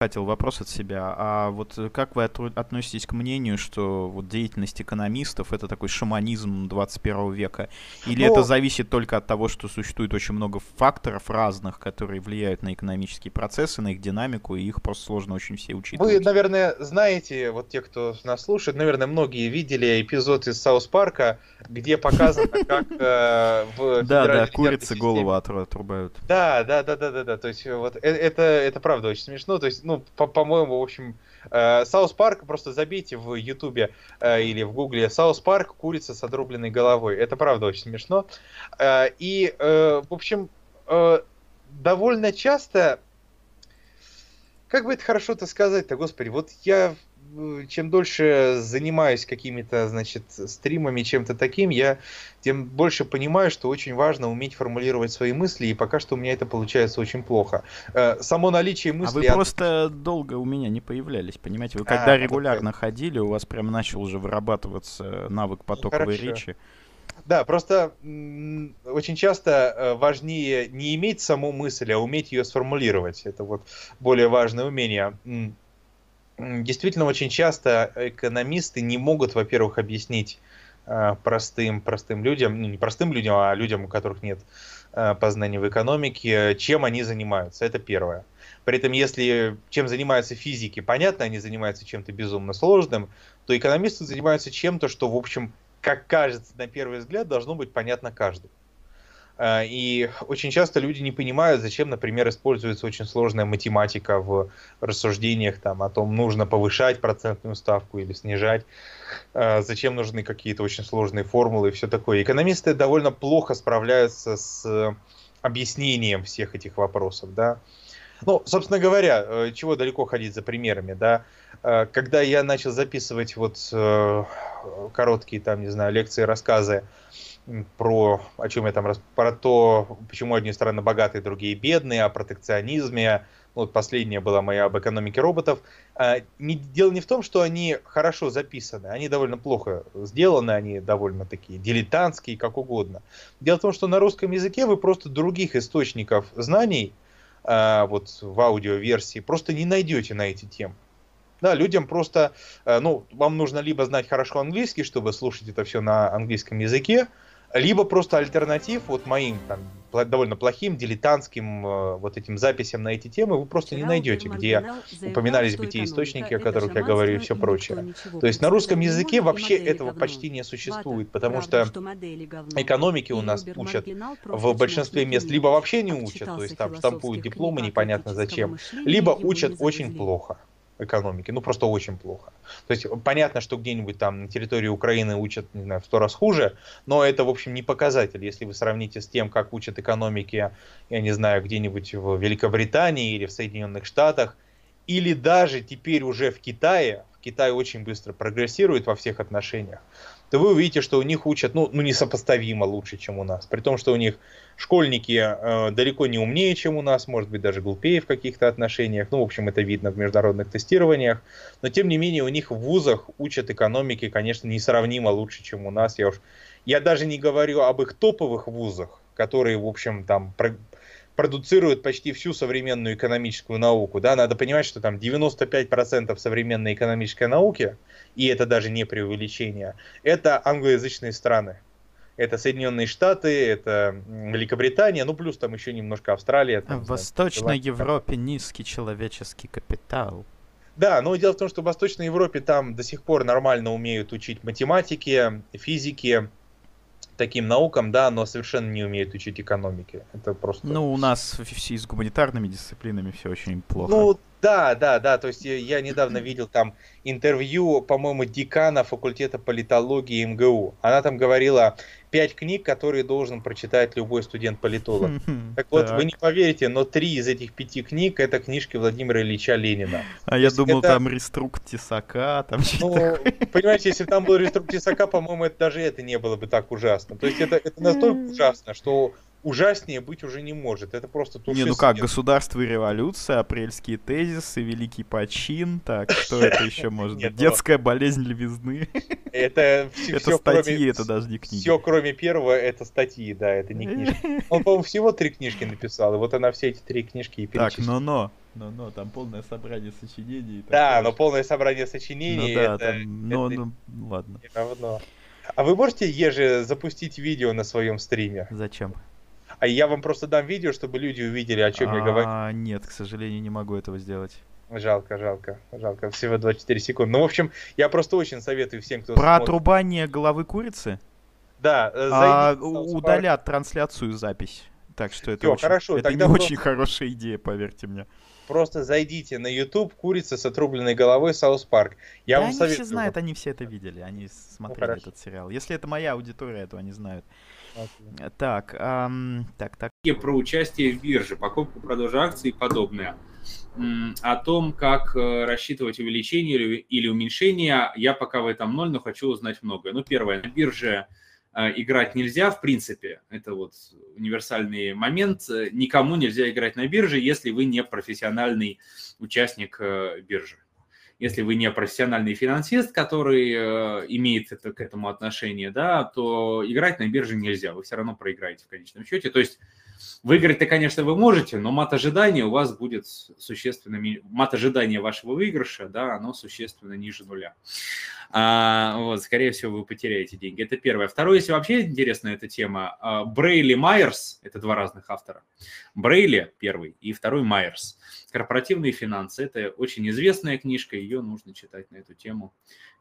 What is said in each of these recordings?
хотел вопрос от себя. А вот как вы относитесь к мнению, что вот деятельность экономистов это такой шаманизм 21 века? Или ну, это зависит только от того, что существует очень много факторов разных, которые влияют на экономические процессы, на их динамику, и их просто сложно очень все учитывать? Вы, наверное, знаете, вот те, кто нас слушает, наверное, многие видели эпизод из Саус Парка, где показано, как э, в Да, да, курицы голову отрубают. Да, да, да, да, да, да. То есть вот э, это, это правда очень смешно. То есть ну, по-моему, в общем, South Park, просто забейте в Ютубе э, или в Гугле South Park, курица с отрубленной головой. Это правда очень смешно. Э, и, э, в общем, довольно часто, как бы это хорошо-то сказать-то, господи, вот я чем дольше занимаюсь какими-то, значит, стримами, чем-то таким, я тем больше понимаю, что очень важно уметь формулировать свои мысли, и пока что у меня это получается очень плохо. Э, само наличие мыслей... А вы просто долго у меня не появлялись, понимаете? Вы а, когда а, регулярно это... ходили, у вас прям начал уже вырабатываться навык потоковой Хорошо. речи. Да, просто очень часто э, важнее не иметь саму мысль, а уметь ее сформулировать. Это вот более важное умение действительно очень часто экономисты не могут, во-первых, объяснить э, простым, простым людям, ну не простым людям, а людям, у которых нет э, познания в экономике, чем они занимаются. Это первое. При этом, если чем занимаются физики, понятно, они занимаются чем-то безумно сложным, то экономисты занимаются чем-то, что, в общем, как кажется на первый взгляд, должно быть понятно каждому. Э, и очень часто люди не понимают, зачем, например, используется очень сложная математика в рассуждениях там, о том, нужно повышать процентную ставку или снижать, э, зачем нужны какие-то очень сложные формулы и все такое. Экономисты довольно плохо справляются с объяснением всех этих вопросов. Да? Ну, собственно говоря, э, чего далеко ходить за примерами, да, когда я начал записывать вот короткие там, не знаю, лекции, рассказы про, о чем я там, про то, почему одни страны богатые, другие бедные, о протекционизме. Вот последняя была моя об экономике роботов. А, дело не в том, что они хорошо записаны, они довольно плохо сделаны, они довольно такие дилетантские, как угодно. Дело в том, что на русском языке вы просто других источников знаний, а, вот в аудиоверсии, просто не найдете на эти темы. Да, людям просто, э, ну, вам нужно либо знать хорошо английский, чтобы слушать это все на английском языке, либо просто альтернатив вот моим там, довольно плохим, дилетантским э, вот этим записям на эти темы вы просто не найдете, где упоминались бы те источники, о которых я говорю и все прочее. То есть на русском языке вообще этого почти не существует, потому что экономики у нас учат в большинстве мест либо вообще не учат, то есть там штампуют дипломы непонятно зачем, либо учат очень плохо экономики. Ну, просто очень плохо. То есть, понятно, что где-нибудь там на территории Украины учат, не знаю, в сто раз хуже, но это, в общем, не показатель. Если вы сравните с тем, как учат экономики, я не знаю, где-нибудь в Великобритании или в Соединенных Штатах, или даже теперь уже в Китае, в Китае очень быстро прогрессирует во всех отношениях, то вы увидите, что у них учат, ну, ну несопоставимо лучше, чем у нас. При том, что у них школьники э, далеко не умнее, чем у нас, может быть, даже глупее в каких-то отношениях. Ну, в общем, это видно в международных тестированиях. Но, тем не менее, у них в вузах учат экономики, конечно, несравнимо лучше, чем у нас. Я, уж, я даже не говорю об их топовых вузах, которые, в общем, там продуцируют почти всю современную экономическую науку. Да? Надо понимать, что там 95% современной экономической науки, и это даже не преувеличение, это англоязычные страны. Это Соединенные Штаты, это Великобритания, ну плюс там еще немножко Австралия. Там, в Восточной знаю, Европе низкий человеческий капитал. Да, но дело в том, что в Восточной Европе там до сих пор нормально умеют учить математики, физики, таким наукам, да, но совершенно не умеют учить экономике. Это просто... Ну, у нас все с гуманитарными дисциплинами все очень плохо. Ну, да, да, да. То есть я недавно видел там интервью, по-моему, декана факультета политологии МГУ. Она там говорила пять книг, которые должен прочитать любой студент-политолог. Так вот, вы не поверите, но три из этих пяти книг это книжки Владимира Ильича Ленина. А я думал, там реструкт Тесака, там Ну, понимаете, если там был реструкт Тесака, по-моему, это даже это не было бы так ужасно. То есть это, это настолько ужасно, что ужаснее быть уже не может. Это просто Не, ну как, государство и революция, апрельские тезисы, великий почин, так, что это еще может быть? Ну Детская болезнь львизны. Это Это статьи, это даже не книги. Все, кроме первого, это статьи, да, это не книжки. Он, по-моему, всего три книжки написал, и вот она все эти три книжки и перечислила. Так, но-но, но, но там полное собрание сочинений. Да, но полное собрание сочинений. Ну да, это, там, ну, это ну, ладно. Равно. А вы можете, Еже, запустить видео на своем стриме? Зачем? А я вам просто дам видео, чтобы люди увидели, о чем я говорю. А, нет, к сожалению, не могу этого сделать. Жалко, жалко, жалко. Всего 24 секунды. Ну, в общем, я просто очень советую всем, кто Про смотрит... отрубание головы курицы? Да, э, а, удалят трансляцию запись. Так что это, Всё, очень, хорошо, это тогда не просто... очень хорошая идея, поверьте мне. Просто зайдите на YouTube «Курица с отрубленной головой South Park». Я да вам они советую. все знают, они все это видели, они смотрели ну, этот сериал. Если это моя аудитория, то они знают. Okay. Так, эм, так, так. Про участие в бирже, покупку, продажу акций и подобное. О том, как э, рассчитывать увеличение или уменьшение, я пока в этом ноль, но хочу узнать многое. Ну, первое, на бирже э, играть нельзя, в принципе, это вот универсальный момент. Никому нельзя играть на бирже, если вы не профессиональный участник э, биржи. Если вы не профессиональный финансист, который э, имеет это, к этому отношение, да, то играть на бирже нельзя, вы все равно проиграете в конечном счете. То есть Выиграть-то, конечно, вы можете, но мат ожидания у вас будет существенно... Мат ожидания вашего выигрыша, да, оно существенно ниже нуля. А, вот, скорее всего, вы потеряете деньги. Это первое. Второе, если вообще интересна эта тема, а, Брейли Майерс, это два разных автора. Брейли первый и второй Майерс. Корпоративные финансы. Это очень известная книжка, ее нужно читать на эту тему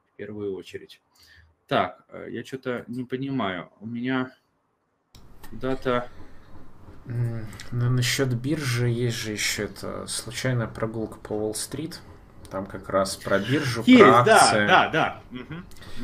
в первую очередь. Так, э, я что-то не понимаю. У меня куда-то... Ну, насчет биржи есть же еще это случайная прогулка по Уолл-стрит. Там как раз про биржу, есть, про акции. Да, да, да. Угу.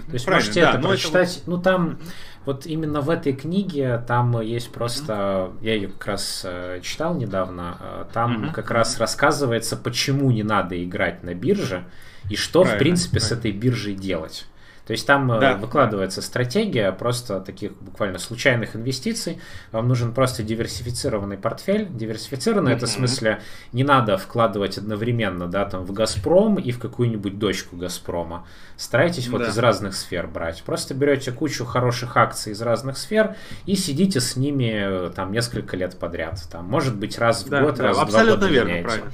То есть Правильно, можете да, это прочитать. Это... Ну там вот именно в этой книге там есть просто, угу. я ее как раз э, читал недавно, э, там угу. как раз рассказывается, почему не надо играть на бирже и что правильно, в принципе правильно. с этой биржей делать. То есть там э, да. выкладывается стратегия просто таких буквально случайных инвестиций. Вам нужен просто диверсифицированный портфель. Диверсифицированный mm-hmm. это в смысле не надо вкладывать одновременно, да, там в Газпром и в какую-нибудь дочку Газпрома. Старайтесь вот да. из разных сфер брать. Просто берете кучу хороших акций из разных сфер и сидите с ними э, там несколько лет подряд. Там, может быть, раз в да, год, да, раз в два года верно, меняете. Правильно.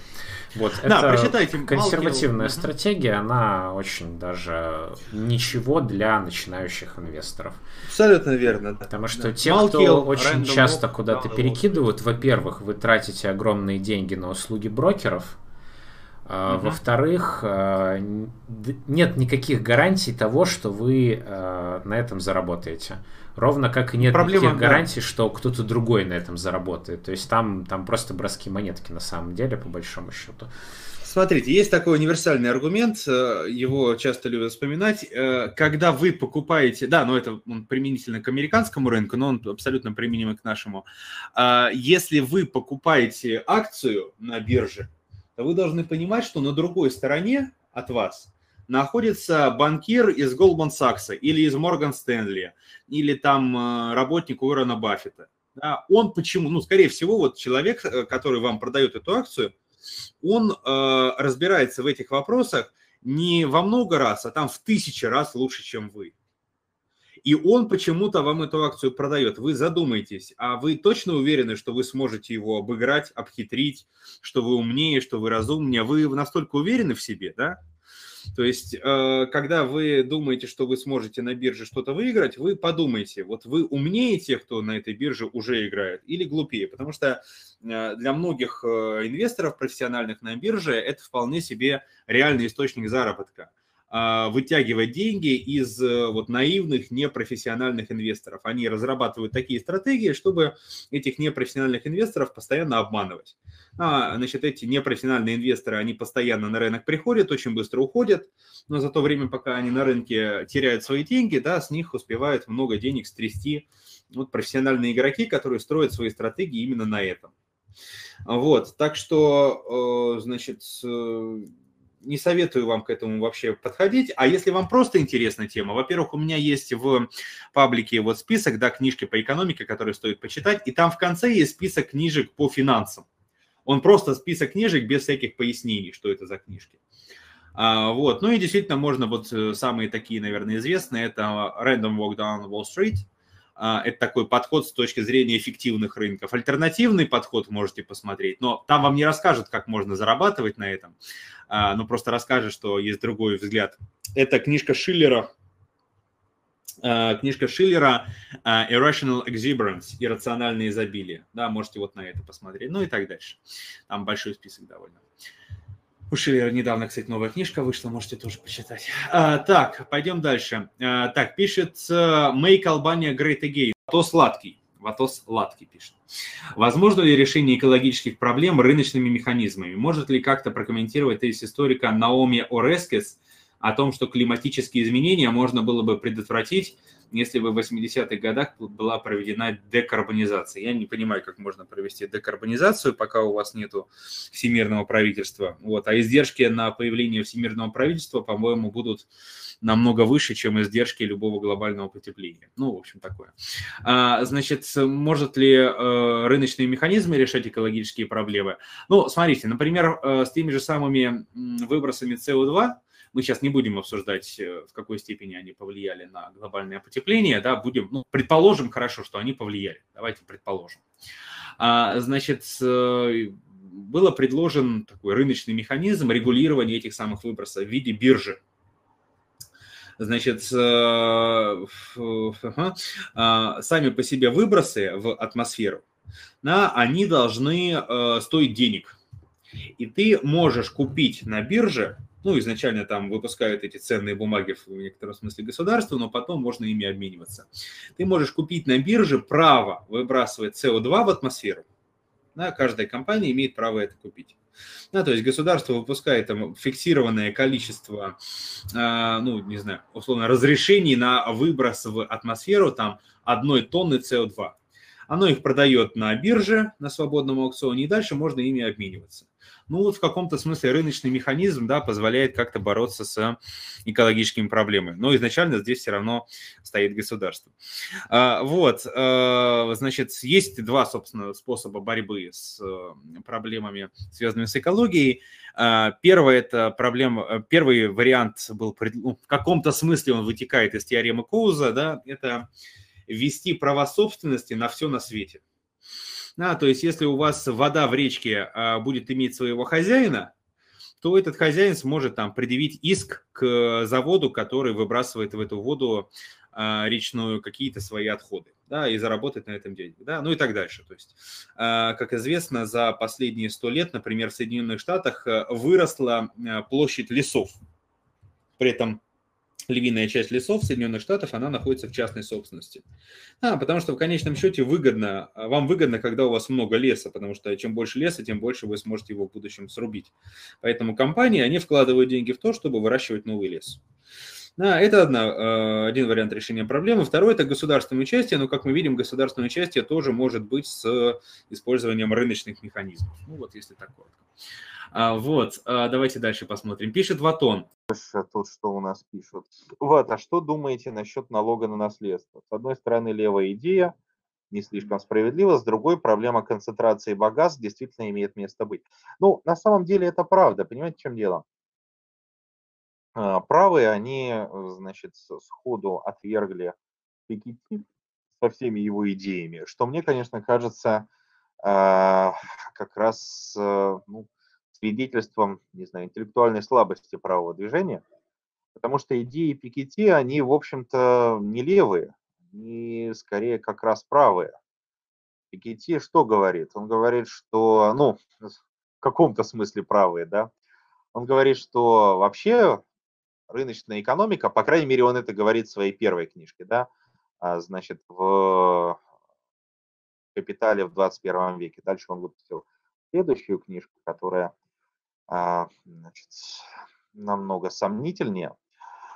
Вот, да, это прочитайте. консервативная Малкил. стратегия, она очень даже ничего для начинающих инвесторов. Абсолютно верно. Да. Потому что да. те, Малкил, кто очень часто куда-то перекидывают, во-первых, вы тратите огромные деньги на услуги брокеров, Uh-huh. Во-вторых, а, нет никаких гарантий того, что вы а, на этом заработаете. Ровно как и нет Проблема, никаких гарантий, да. что кто-то другой на этом заработает. То есть там, там просто броски монетки на самом деле, по большому счету. Смотрите, есть такой универсальный аргумент, э, его часто любят вспоминать. Э, когда вы покупаете, да, но это он применительно к американскому рынку, но он абсолютно применим и к нашему. А, если вы покупаете акцию на бирже, то вы должны понимать, что на другой стороне от вас находится банкир из Goldman Sachs или из Morgan Stanley, или там э, работник Уоррена Баффета. Он почему? Ну, скорее всего, вот человек, э, который вам продает эту акцию, он э, разбирается в этих вопросах не во много раз, а там в тысячи раз лучше, чем вы. И он почему-то вам эту акцию продает. Вы задумаетесь, а вы точно уверены, что вы сможете его обыграть, обхитрить, что вы умнее, что вы разумнее? Вы настолько уверены в себе, да? То есть, э, когда вы думаете, что вы сможете на бирже что-то выиграть, вы подумайте, вот вы умнее тех, кто на этой бирже уже играет, или глупее, потому что э, для многих э, инвесторов профессиональных на бирже это вполне себе реальный источник заработка. А, вытягивать деньги из э, вот наивных непрофессиональных инвесторов. Они разрабатывают такие стратегии, чтобы этих непрофессиональных инвесторов постоянно обманывать. А, значит, эти непрофессиональные инвесторы, они постоянно на рынок приходят, очень быстро уходят, но за то время, пока они на рынке теряют свои деньги, да, с них успевают много денег стрясти вот профессиональные игроки, которые строят свои стратегии именно на этом. Вот, так что, э, значит, не советую вам к этому вообще подходить. А если вам просто интересна тема, во-первых, у меня есть в паблике вот список, да, книжки по экономике, которые стоит почитать, и там в конце есть список книжек по финансам. Он просто список книжек без всяких пояснений, что это за книжки. А, вот, ну и действительно можно вот э, самые такие, наверное, известные, это Random Walk Down Wall Street, это такой подход с точки зрения эффективных рынков. Альтернативный подход можете посмотреть, но там вам не расскажут, как можно зарабатывать на этом, а, но просто расскажет, что есть другой взгляд. Это книжка Шиллера, а, книжка Шиллера Irrational Exuberance, иррациональное изобилие. Да, можете вот на это посмотреть, ну и так дальше. Там большой список довольно. У Шиллера недавно, кстати, новая книжка вышла, можете тоже почитать. А, так, пойдем дальше. А, так, пишет Make Albania Great Again. Ватос Сладкий. Ватос Сладкий пишет. Возможно ли решение экологических проблем рыночными механизмами? Может ли как-то прокомментировать тезис историка Наоми Орескес о том, что климатические изменения можно было бы предотвратить если бы в 80-х годах была проведена декарбонизация. Я не понимаю, как можно провести декарбонизацию, пока у вас нет всемирного правительства. Вот. А издержки на появление всемирного правительства, по-моему, будут намного выше, чем издержки любого глобального потепления. Ну, в общем, такое. А, значит, может ли э, рыночные механизмы решать экологические проблемы? Ну, смотрите, например, э, с теми же самыми выбросами СО2, мы сейчас не будем обсуждать, э, в какой степени они повлияли на глобальное потепление, да, будем, ну, предположим хорошо, что они повлияли. Давайте предположим. А, значит, было предложен такой рыночный механизм регулирования этих самых выбросов в виде биржи. Значит, а, сами по себе выбросы в атмосферу, да, они должны э, стоить денег. И ты можешь купить на бирже ну, изначально там выпускают эти ценные бумаги в некотором смысле государства, но потом можно ими обмениваться. Ты можешь купить на бирже право выбрасывать СО2 в атмосферу. Да, каждая компания имеет право это купить. Да, то есть государство выпускает там фиксированное количество, э, ну, не знаю, условно, разрешений на выброс в атмосферу там одной тонны СО2. Оно их продает на бирже, на свободном аукционе, и дальше можно ими обмениваться ну вот в каком-то смысле рыночный механизм, да, позволяет как-то бороться с экологическими проблемами. Но изначально здесь все равно стоит государство. А, вот, а, значит, есть два, собственно, способа борьбы с э, проблемами, связанными с экологией. А, первый это проблема, первый вариант был, ну, в каком-то смысле он вытекает из теоремы Коуза, да, это ввести права собственности на все на свете. Да, то есть если у вас вода в речке а, будет иметь своего хозяина, то этот хозяин сможет там предъявить иск к заводу, который выбрасывает в эту воду а, речную какие-то свои отходы, да, и заработать на этом денег, да, ну и так дальше. То есть, а, как известно, за последние сто лет, например, в Соединенных Штатах а, выросла а, площадь лесов. При этом львиная часть лесов Соединенных Штатов, она находится в частной собственности. А, потому что в конечном счете выгодно, а, вам выгодно, когда у вас много леса, потому что чем больше леса, тем больше вы сможете его в будущем срубить. Поэтому компании, они вкладывают деньги в то, чтобы выращивать новый лес. Да, это одна, а, один вариант решения проблемы. Второй – это государственное участие, но, как мы видим, государственное участие тоже может быть с использованием рыночных механизмов. Ну вот, если так коротко. А, вот, а, давайте дальше посмотрим. Пишет Ватон. Тут что у нас пишут. Вот, а что думаете насчет налога на наследство? С одной стороны, левая идея, не слишком справедливо, с другой проблема концентрации богатств действительно имеет место быть. Ну, на самом деле это правда, понимаете, в чем дело? А, правые, они, значит, сходу отвергли Пикетти со всеми его идеями, что мне, конечно, кажется как раз ну, свидетельством, не знаю, интеллектуальной слабости правого движения, потому что идеи Пикетти, они, в общем-то, не левые, они скорее как раз правые. Пикетти что говорит? Он говорит, что, ну, в каком-то смысле правые, да, он говорит, что вообще рыночная экономика, по крайней мере, он это говорит в своей первой книжке, да, а, значит, в «Капитале в 21 веке». Дальше он выпустил следующую книжку, которая а, значит, намного сомнительнее.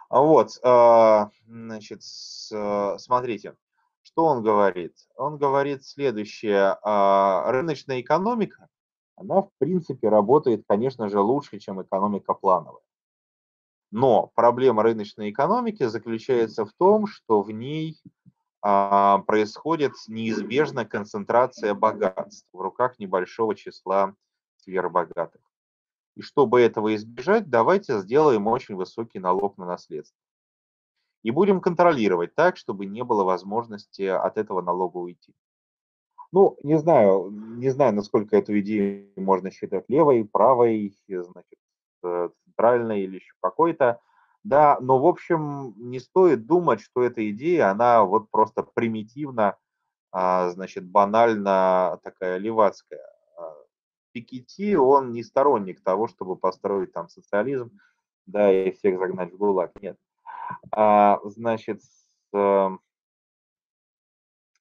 Вот, а, значит, смотрите, что он говорит? Он говорит следующее. Рыночная экономика, она в принципе работает, конечно же, лучше, чем экономика плановая. Но проблема рыночной экономики заключается в том, что в ней происходит неизбежно концентрация богатств в руках небольшого числа сверхбогатых. И чтобы этого избежать, давайте сделаем очень высокий налог на наследство. и будем контролировать так, чтобы не было возможности от этого налога уйти. Ну, не знаю, не знаю, насколько эту идею можно считать левой, правой, значит, центральной или еще какой-то. Да, но, в общем, не стоит думать, что эта идея, она вот просто примитивно, а, значит, банально такая левацкая. А, Пикетти, он не сторонник того, чтобы построить там социализм, да, и всех загнать в ГУЛАГ. Нет. А, значит, э,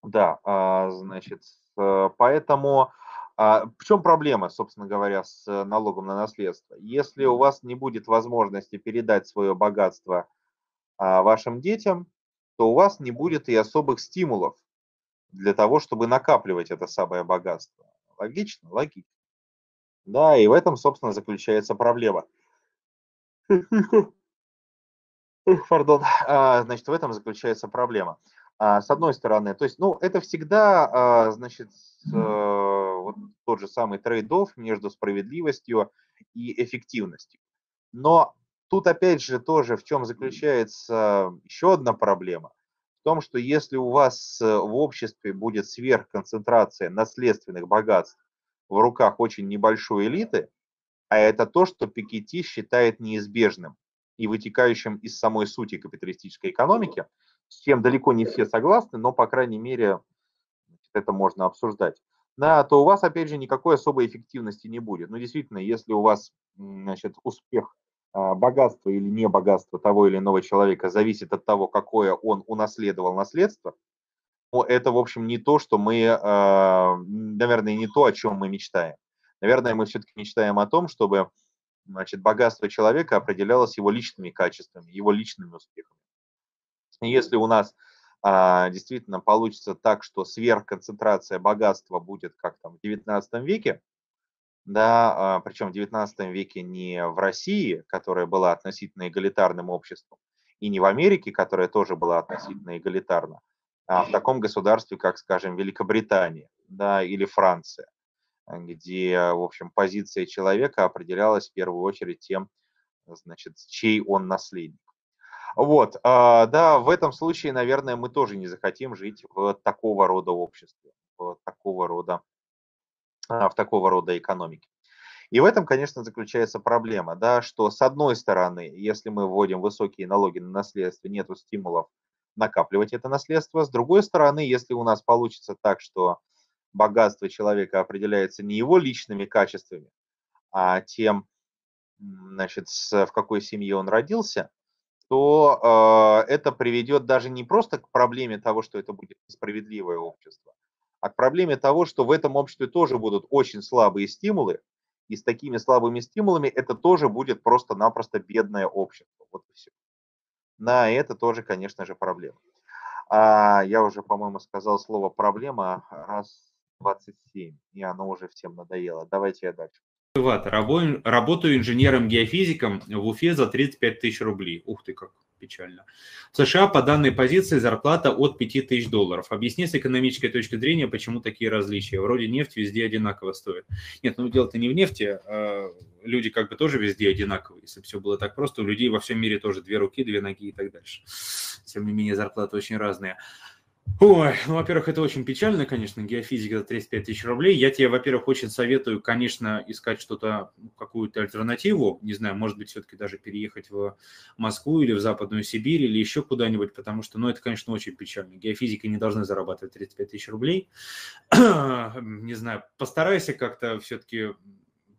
да, а, значит, поэтому а, в чем проблема, собственно говоря, с налогом на наследство? Если у вас не будет возможности передать свое богатство а, вашим детям, то у вас не будет и особых стимулов для того, чтобы накапливать это самое богатство. Логично? Логично. Да, и в этом, собственно, заключается проблема. Пардон. А, значит, в этом заключается проблема. А, с одной стороны, то есть, ну, это всегда, значит, э, вот тот же самый trade-off между справедливостью и эффективностью. Но тут, опять же, тоже в чем заключается еще одна проблема. В том, что если у вас э, в обществе будет сверхконцентрация наследственных богатств в руках очень небольшой элиты, а это то, что Пикетти считает неизбежным и вытекающим из самой сути капиталистической экономики, с чем далеко не все согласны, но, по крайней мере, это можно обсуждать, да, то у вас, опять же, никакой особой эффективности не будет. Ну, действительно, если у вас значит, успех, а, богатство или не богатство того или иного человека зависит от того, какое он унаследовал наследство, ну, это, в общем, не то, что мы, а, наверное, не то, о чем мы мечтаем. Наверное, мы все-таки мечтаем о том, чтобы значит, богатство человека определялось его личными качествами, его личными успехами. Если у нас действительно получится так, что сверхконцентрация богатства будет как там в XIX веке, да, а, причем в XIX веке не в России, которая была относительно эгалитарным обществом, и не в Америке, которая тоже была относительно эгалитарна, а в таком государстве, как, скажем, Великобритания, да, или Франция, где, в общем, позиция человека определялась в первую очередь тем, значит, чей он наследник. Вот, а, да, в этом случае, наверное, мы тоже не захотим жить в такого рода обществе, в такого рода, а, в такого рода экономике. И в этом, конечно, заключается проблема, да, что с одной стороны, если мы вводим высокие налоги на наследство, нет стимулов накапливать это наследство. С другой стороны, если у нас получится так, что богатство человека определяется не его личными качествами, а тем, значит, в какой семье он родился, то э, это приведет даже не просто к проблеме того, что это будет несправедливое общество, а к проблеме того, что в этом обществе тоже будут очень слабые стимулы, и с такими слабыми стимулами это тоже будет просто-напросто бедное общество. Вот и все. На это тоже, конечно же, проблема. А я уже, по-моему, сказал слово проблема раз 27, и оно уже всем надоело. Давайте я дальше. Работаю инженером-геофизиком в Уфе за 35 тысяч рублей. Ух ты, как печально. В США по данной позиции зарплата от 5 тысяч долларов. Объясни с экономической точки зрения, почему такие различия. Вроде нефть везде одинаково стоит. Нет, ну дело-то не в нефти. А люди как бы тоже везде одинаковые. Если бы все было так просто, у людей во всем мире тоже две руки, две ноги и так дальше. Тем не менее, зарплаты очень разные. Ой, ну, во-первых, это очень печально, конечно, геофизика за 35 тысяч рублей. Я тебе, во-первых, очень советую, конечно, искать что-то, ну, какую-то альтернативу. Не знаю, может быть, все-таки даже переехать в Москву или в Западную Сибирь или еще куда-нибудь, потому что, ну, это, конечно, очень печально. Геофизики не должны зарабатывать 35 тысяч рублей. не знаю, постарайся как-то все-таки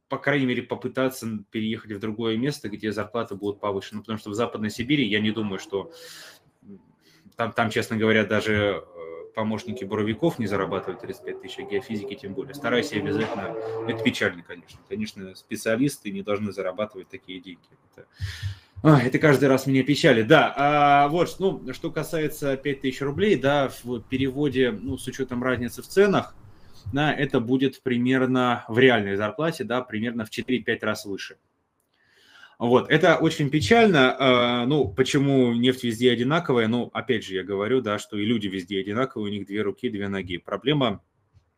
по крайней мере, попытаться переехать в другое место, где зарплаты будут повышены. Потому что в Западной Сибири я не думаю, что там, там, честно говоря, даже э, помощники буровиков не зарабатывают 35 тысяч, а геофизики тем более. Старайся обязательно. Это печально, конечно. Конечно, специалисты не должны зарабатывать такие деньги. Это, это каждый раз меня печалит. Да, а вот, ну, что касается 5 тысяч рублей, да, в переводе, ну, с учетом разницы в ценах, да, это будет примерно в реальной зарплате, да, примерно в 4-5 раз выше. Вот, это очень печально. А, ну, почему нефть везде одинаковая? Ну, опять же, я говорю, да, что и люди везде одинаковые, у них две руки, две ноги. Проблема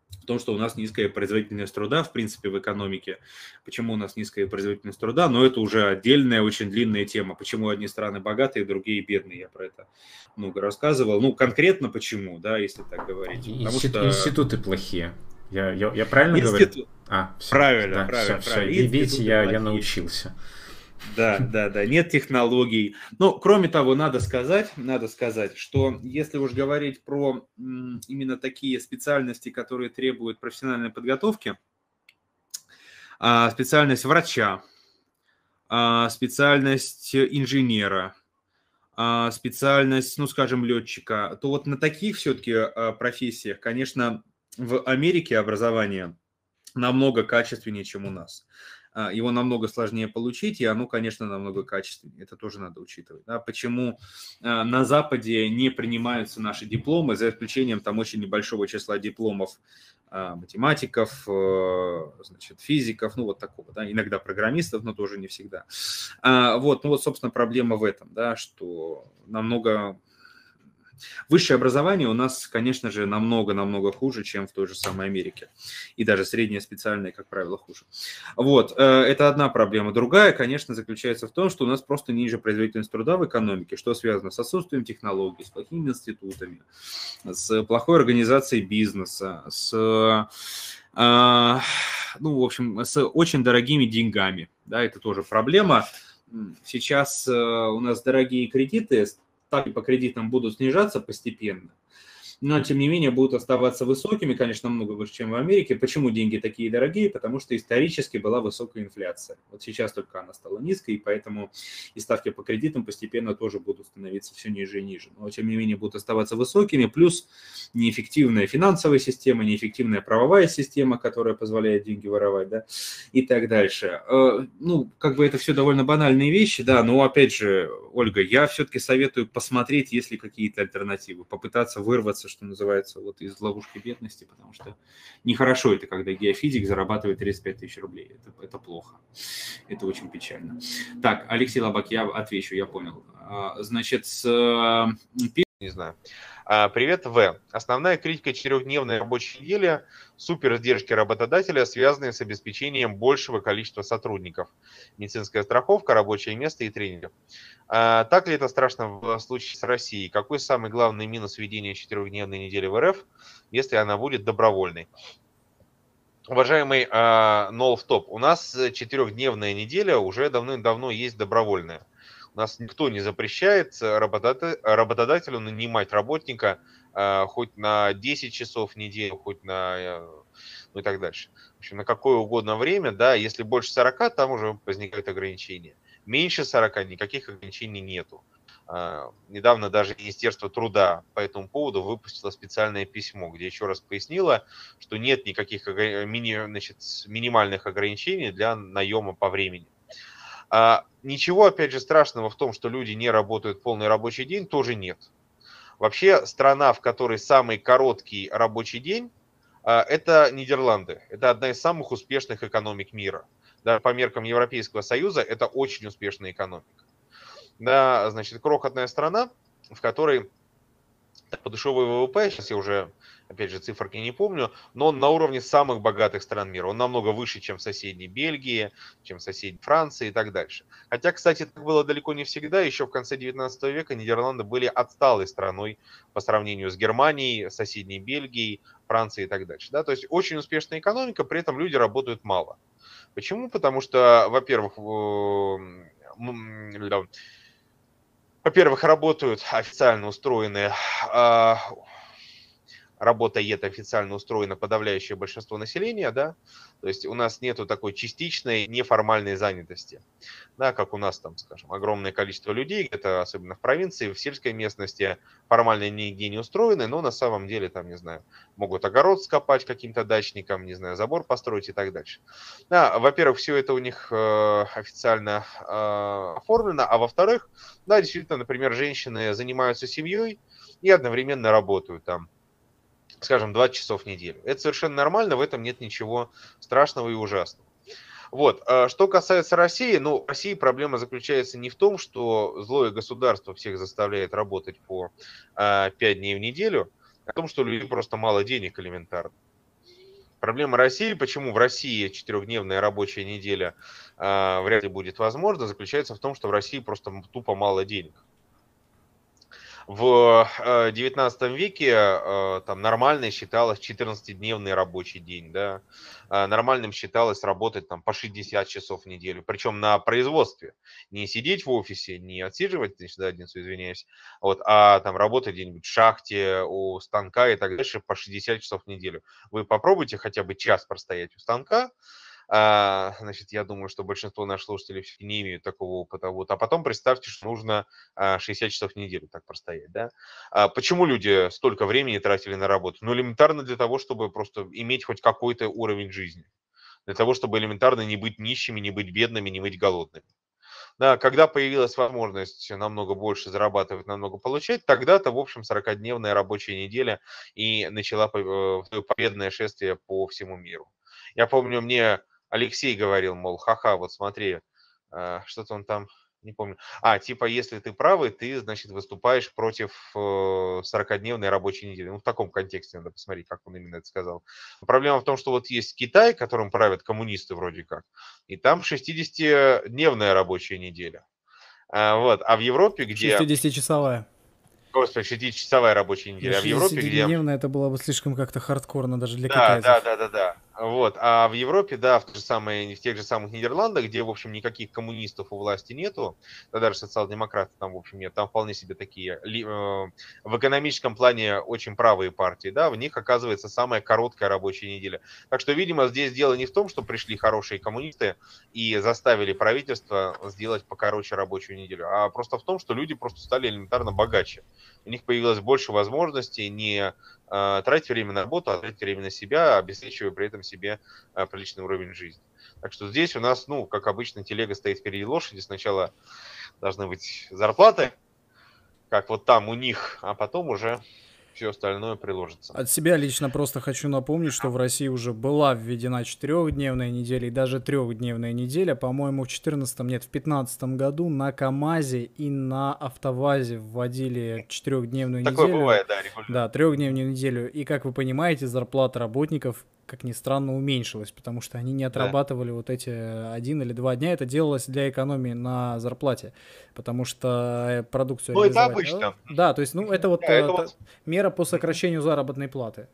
в том, что у нас низкая производительность труда, в принципе, в экономике. Почему у нас низкая производительность труда? Но это уже отдельная, очень длинная тема. Почему одни страны богатые, другие бедные? Я про это много рассказывал. Ну, конкретно почему, да, если так говорить. Институт, что... Институты плохие. Я, я, я правильно Институт... говорю? А, все. Правильно, да, правильно. Все, правильно. Все. Видите, я, я научился. Да, да, да, нет технологий. Но, кроме того, надо сказать, надо сказать, что если уж говорить про именно такие специальности, которые требуют профессиональной подготовки, а, специальность врача, а, специальность инженера, а, специальность, ну, скажем, летчика, то вот на таких все-таки профессиях, конечно, в Америке образование намного качественнее, чем у нас. А, его намного сложнее получить, и оно, конечно, намного качественнее. Это тоже надо учитывать. Да? Почему а, на Западе не принимаются наши дипломы, за исключением там очень небольшого числа дипломов а, математиков, значит, физиков, ну вот такого, да, иногда программистов, но тоже не всегда. Вот, ну вот, собственно, проблема в этом, да, что намного Высшее образование у нас, конечно же, намного-намного хуже, чем в той же самой Америке. И даже среднее специальное, как правило, хуже. Вот, э, это одна проблема. Другая, конечно, заключается в том, что у нас просто ниже производительность труда в экономике, что связано с отсутствием технологий, с плохими институтами, с плохой организацией бизнеса, с э, ну, в общем, с очень дорогими деньгами. Да, это тоже проблема. Сейчас э, у нас дорогие кредиты ставки по кредитам будут снижаться постепенно но тем не менее будут оставаться высокими, конечно, намного выше, чем в Америке. Почему деньги такие дорогие? Потому что исторически была высокая инфляция. Вот сейчас только она стала низкой, и поэтому и ставки по кредитам постепенно тоже будут становиться все ниже и ниже. Но тем не менее будут оставаться высокими, плюс неэффективная финансовая система, неэффективная правовая система, которая позволяет деньги воровать, да, и так дальше. Э, ну, как бы это все довольно банальные вещи, да, но опять же, Ольга, я все-таки советую посмотреть, есть ли какие-то альтернативы, попытаться вырваться, что называется, вот из ловушки бедности, потому что нехорошо это, когда геофизик зарабатывает 35 тысяч рублей. Это, это плохо. Это очень печально. Так, Алексей Лобак, я отвечу, я понял. А, значит, с... Не знаю. А, привет, В. Основная критика четырехдневной рабочей недели – супер издержки работодателя, связанные с обеспечением большего количества сотрудников. Медицинская страховка, рабочее место и тренинги. А, так ли это страшно в случае с Россией? Какой самый главный минус введения четырехдневной недели в РФ, если она будет добровольной? Уважаемый э, Нолфтоп, у нас четырехдневная неделя уже давным-давно есть добровольная. Нас никто не запрещает работодателю нанимать работника э, хоть на 10 часов в неделю, хоть на э, ну и так дальше. В общем, на какое угодно время, да, если больше 40, там уже возникают ограничения. Меньше 40 никаких ограничений нету. Uh, недавно даже Министерство труда по этому поводу выпустило специальное письмо, где еще раз пояснило, что нет никаких значит, минимальных ограничений для наема по времени. А, ничего, опять же, страшного в том, что люди не работают полный рабочий день, тоже нет. Вообще, страна, в которой самый короткий рабочий день, а, это Нидерланды. Это одна из самых успешных экономик мира. Да, по меркам Европейского Союза это очень успешная экономика. Да, значит, крохотная страна, в которой подушевый ВВП, сейчас я уже опять же, циферки не помню, но он на уровне самых богатых стран мира. Он намного выше, чем соседней Бельгии, чем соседней Франции и так дальше. Хотя, кстати, так было далеко не всегда. Еще в конце 19 века Нидерланды были отсталой страной по сравнению с Германией, соседней Бельгией, Францией и так дальше. Да? То есть очень успешная экономика, при этом люди работают мало. Почему? Потому что, во-первых, во-первых, работают официально устроенные а, работает официально устроено подавляющее большинство населения, да, то есть у нас нету такой частичной неформальной занятости, да, как у нас там, скажем, огромное количество людей, это особенно в провинции, в сельской местности формально нигде не устроены, но на самом деле там, не знаю, могут огород скопать каким-то дачникам, не знаю, забор построить и так дальше. Да, во-первых, все это у них э, официально э, оформлено, а во-вторых, да, действительно, например, женщины занимаются семьей и одновременно работают там скажем, 20 часов в неделю. Это совершенно нормально, в этом нет ничего страшного и ужасного. Вот. А что касается России, ну, в России проблема заключается не в том, что злое государство всех заставляет работать по 5 а, дней в неделю, а в том, что у людей просто мало денег элементарно. Проблема России, почему в России четырехдневная рабочая неделя э, вряд ли будет возможна, заключается в том, что в России просто тупо мало денег. В XIX э, веке э, там нормально считалось 14-дневный рабочий день, да. Э, нормальным считалось работать там по 60 часов в неделю, причем на производстве. Не сидеть в офисе, не отсиживать значит, задницу, извиняюсь, вот, а там работать где-нибудь в шахте, у станка и так дальше по 60 часов в неделю. Вы попробуйте хотя бы час простоять у станка, а, значит, я думаю, что большинство наших слушателей все не имеют такого опыта. Вот. А потом представьте, что нужно 60 а, часов в неделю так простоять. Да? А почему люди столько времени тратили на работу? Ну, элементарно для того, чтобы просто иметь хоть какой-то уровень жизни. Для того, чтобы элементарно не быть нищими, не быть бедными, не быть голодными. Да, когда появилась возможность намного больше зарабатывать, намного получать, тогда-то, в общем, 40-дневная рабочая неделя и начала э, победное шествие по всему миру. Я помню, мне Алексей говорил, мол, ха-ха, вот смотри, э, что-то он там, не помню. А, типа, если ты правый, ты, значит, выступаешь против 40-дневной э, рабочей недели. Ну, в таком контексте надо посмотреть, как он именно это сказал. Проблема в том, что вот есть Китай, которым правят коммунисты вроде как, и там 60-дневная рабочая неделя. А, вот, а в Европе, где... 60-часовая. Господи, 60-часовая рабочая неделя. А в Европе, где... это было бы слишком как-то хардкорно даже для да, китайцев. Да, да, да, да. Вот. А в Европе, да, в, же самое, в тех же самых Нидерландах, где, в общем, никаких коммунистов у власти нету, да даже социал-демократов там, в общем, нет, там вполне себе такие э, в экономическом плане очень правые партии, да, в них оказывается самая короткая рабочая неделя. Так что, видимо, здесь дело не в том, что пришли хорошие коммунисты и заставили правительство сделать покороче рабочую неделю, а просто в том, что люди просто стали элементарно богаче. У них появилось больше возможностей не э, тратить время на работу, а тратить время на себя, обеспечивая при этом себе э, приличный уровень жизни. Так что здесь у нас, ну, как обычно, телега стоит впереди лошади. Сначала должны быть зарплаты, как вот там у них, а потом уже все остальное приложится. От себя лично просто хочу напомнить, что в России уже была введена четырехдневная неделя и даже трехдневная неделя. По-моему, в 2014, нет, в 2015 году на КАМАЗе и на АвтоВАЗе вводили четырехдневную неделю. Такое бывает, да, регулярно. Да, трехдневную неделю. И, как вы понимаете, зарплата работников как ни странно, уменьшилось, потому что они не отрабатывали да. вот эти один или два дня. Это делалось для экономии на зарплате, потому что э, продукцию... Ну, это обычно. Да, то есть, ну, это вот, да, это э, вот мера по сокращению заработной платы.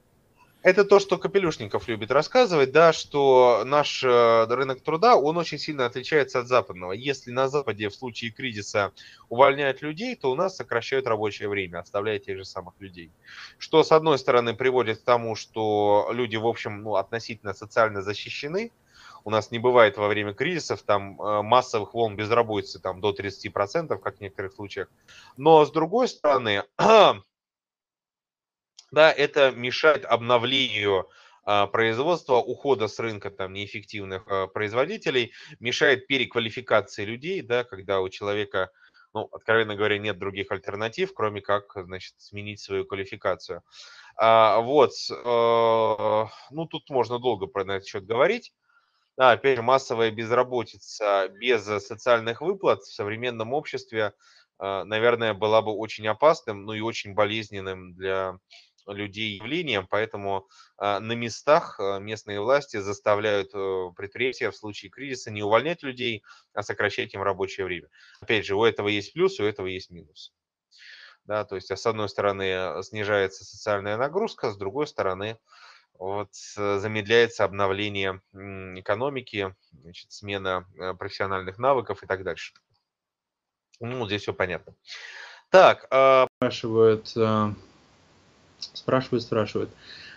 Это то, что Капелюшников любит рассказывать, да, что наш э, рынок труда, он очень сильно отличается от западного. Если на Западе в случае кризиса увольняют людей, то у нас сокращают рабочее время, оставляя тех же самых людей. Что, с одной стороны, приводит к тому, что люди, в общем, ну, относительно социально защищены, у нас не бывает во время кризисов там э, массовых волн безработицы там до 30%, как в некоторых случаях. Но с другой стороны, да, это мешает обновлению а, производства, ухода с рынка там неэффективных а, производителей, мешает переквалификации людей, да, когда у человека, ну, откровенно говоря, нет других альтернатив, кроме как, значит, сменить свою квалификацию. А, вот, а, ну, тут можно долго про этот счет говорить. Да, опять же, массовая безработица без социальных выплат в современном обществе, наверное, была бы очень опасным, ну и очень болезненным для людей явлением, поэтому а, на местах а, местные власти заставляют э, предприятия в случае кризиса не увольнять людей, а сокращать им рабочее время. Опять же, у этого есть плюс, у этого есть минус. Да, то есть, с одной стороны, снижается социальная нагрузка, с другой стороны, вот, замедляется обновление экономики, значит, смена э, профессиональных навыков и так дальше. Ну, здесь все понятно. Так, спрашивают, Спрашивают, спрашивают.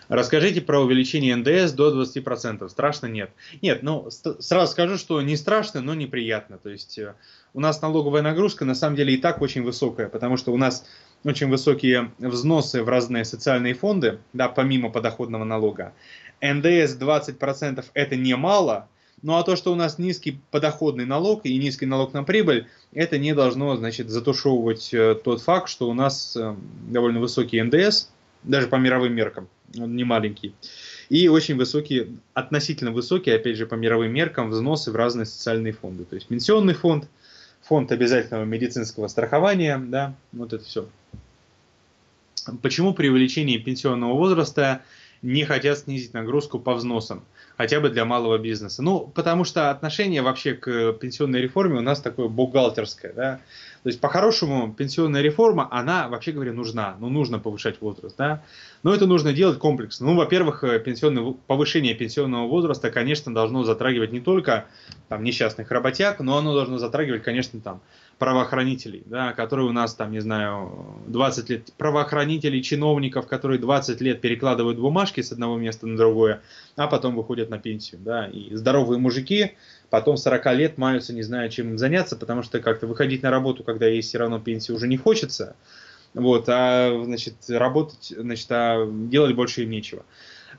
Расскажите про увеличение НДС до 20%. Страшно нет. Нет, ну сразу скажу, что не страшно, но неприятно. То есть э, у нас налоговая нагрузка на самом деле и так очень высокая, потому что у нас очень высокие взносы в разные социальные фонды, да, помимо подоходного налога. НДС 20% это немало, ну а то, что у нас низкий подоходный налог и низкий налог на прибыль, это не должно, значит, затушевывать э, тот факт, что у нас э, довольно высокий НДС, даже по мировым меркам, он не маленький. И очень высокие, относительно высокие, опять же, по мировым меркам, взносы в разные социальные фонды. То есть пенсионный фонд, фонд обязательного медицинского страхования, да, вот это все. Почему при увеличении пенсионного возраста не хотят снизить нагрузку по взносам, хотя бы для малого бизнеса. Ну, потому что отношение вообще к пенсионной реформе у нас такое бухгалтерское, да. То есть, по-хорошему, пенсионная реформа, она, вообще говоря, нужна. Ну, нужно повышать возраст, да. Но это нужно делать комплексно. Ну, во-первых, э, пенсионное, повышение пенсионного возраста, конечно, должно затрагивать не только там, несчастных работяг, но оно должно затрагивать, конечно, там, правоохранителей, да, которые у нас там, не знаю, 20 лет, правоохранителей, чиновников, которые 20 лет перекладывают бумажки с одного места на другое, а потом выходят на пенсию, да, и здоровые мужики потом 40 лет маются, не зная, чем им заняться, потому что как-то выходить на работу, когда есть все равно пенсии, уже не хочется, вот, а, значит, работать, значит, а делать больше им нечего.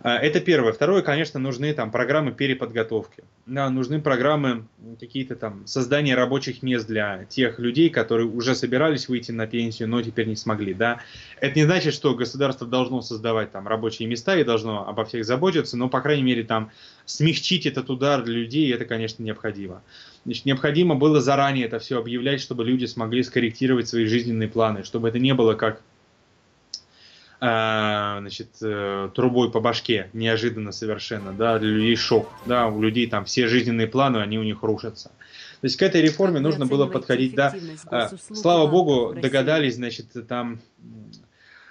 А, это первое. Второе, конечно, нужны там программы переподготовки. Да, нужны программы какие-то там создания рабочих мест для тех людей, которые уже собирались выйти на пенсию, но теперь не смогли. Да. Это не значит, что государство должно создавать там рабочие места и должно обо всех заботиться, но, по крайней мере, там смягчить этот удар для людей, это, конечно, необходимо. Значит, необходимо было заранее это все объявлять, чтобы люди смогли скорректировать свои жизненные планы, чтобы это не было как Э, значит, э, трубой по башке, неожиданно совершенно, да, для людей шок, да, у людей там все жизненные планы, они у них рушатся. То есть к этой реформе нужно было подходить, да, э, слава богу, догадались, значит, там,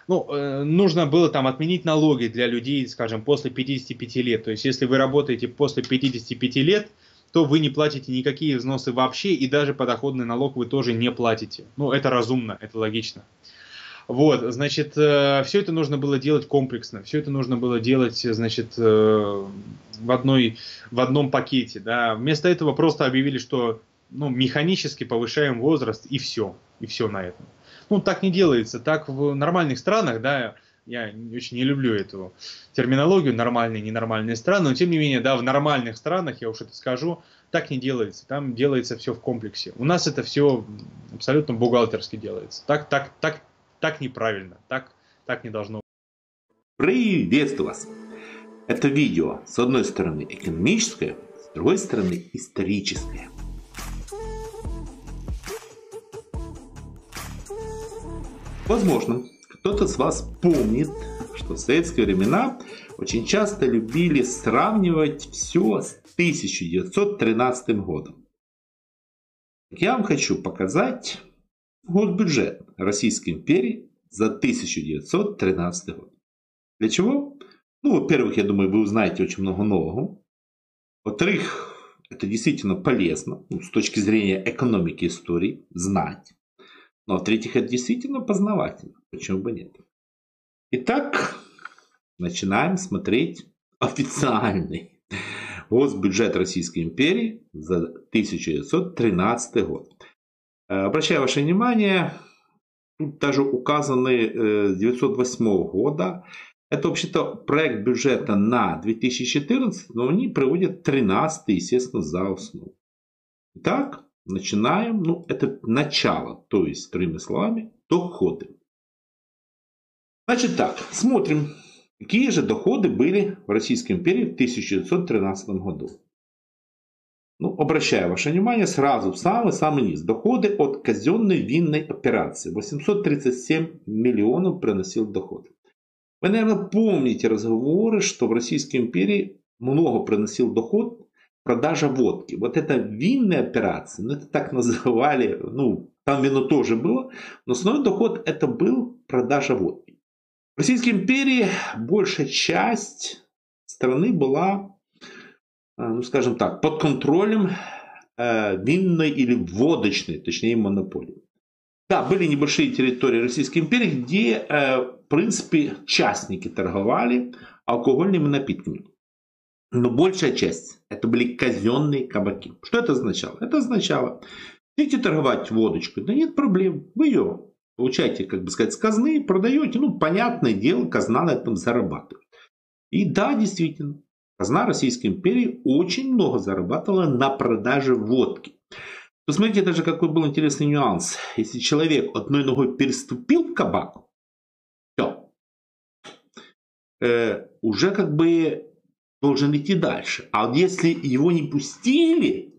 ну, нужно было там отменить налоги для людей, скажем, после 55 лет. То есть, если вы работаете после 55 лет, то вы не платите никакие взносы вообще, и даже подоходный налог вы тоже не платите. Ну, это разумно, это логично. Вот, значит, э, все это нужно было делать комплексно, все это нужно было делать, значит, э, в, одной, в одном пакете, да. Вместо этого просто объявили, что, ну, механически повышаем возраст, и все, и все на этом. Ну, так не делается, так в нормальных странах, да, я очень не люблю эту терминологию, нормальные, ненормальные страны, но тем не менее, да, в нормальных странах, я уж это скажу, так не делается, там делается все в комплексе. У нас это все абсолютно бухгалтерски делается. Так, так, так, так неправильно, так, так не должно. Приветствую вас! Это видео с одной стороны экономическое, с другой стороны историческое. Возможно, кто-то с вас помнит, что в советские времена очень часто любили сравнивать все с 1913 годом. Я вам хочу показать госбюджет Российской империи за 1913 год. Для чего? Ну, во-первых, я думаю, вы узнаете очень много нового. Во-вторых, это действительно полезно ну, с точки зрения экономики истории знать. Но в-третьих, это действительно познавательно. Почему бы нет? Итак, начинаем смотреть официальный госбюджет Российской империи за 1913 год. Э, обращаю ваше внимание, тут даже указаны 1908 э, года. Это вообще-то проект бюджета на 2014, но они приводят 13 естественно, за основу. Итак, начинаем. Ну, это начало, то есть, другими словами, доходы. Значит так, смотрим, какие же доходы были в Российской империи в 1913 году. Ну, обращаю ваше внимание сразу в самый-самый низ. Доходы от казенной винной операции. 837 миллионов приносил доход. Вы, наверное, помните разговоры, что в Российской империи много приносил доход продажа водки. Вот это винная операция, ну это так называли, ну там вино тоже было, но основной доход это был продажа водки. В Российской империи большая часть страны была ну скажем так, под контролем э, винной или водочной, точнее монополии. Да, были небольшие территории Российской империи, где, э, в принципе, частники торговали алкогольными напитками. Но большая часть это были казенные кабаки. Что это означало? Это означало, хотите торговать водочкой, да нет проблем, вы ее получаете, как бы сказать, с казны, продаете, ну, понятное дело, казна на этом зарабатывает. И да, действительно, Казна Российской империи очень много зарабатывала на продаже водки. Посмотрите даже какой был интересный нюанс. Если человек одной ногой переступил в кабак, все, э, уже как бы должен идти дальше. А если его не пустили,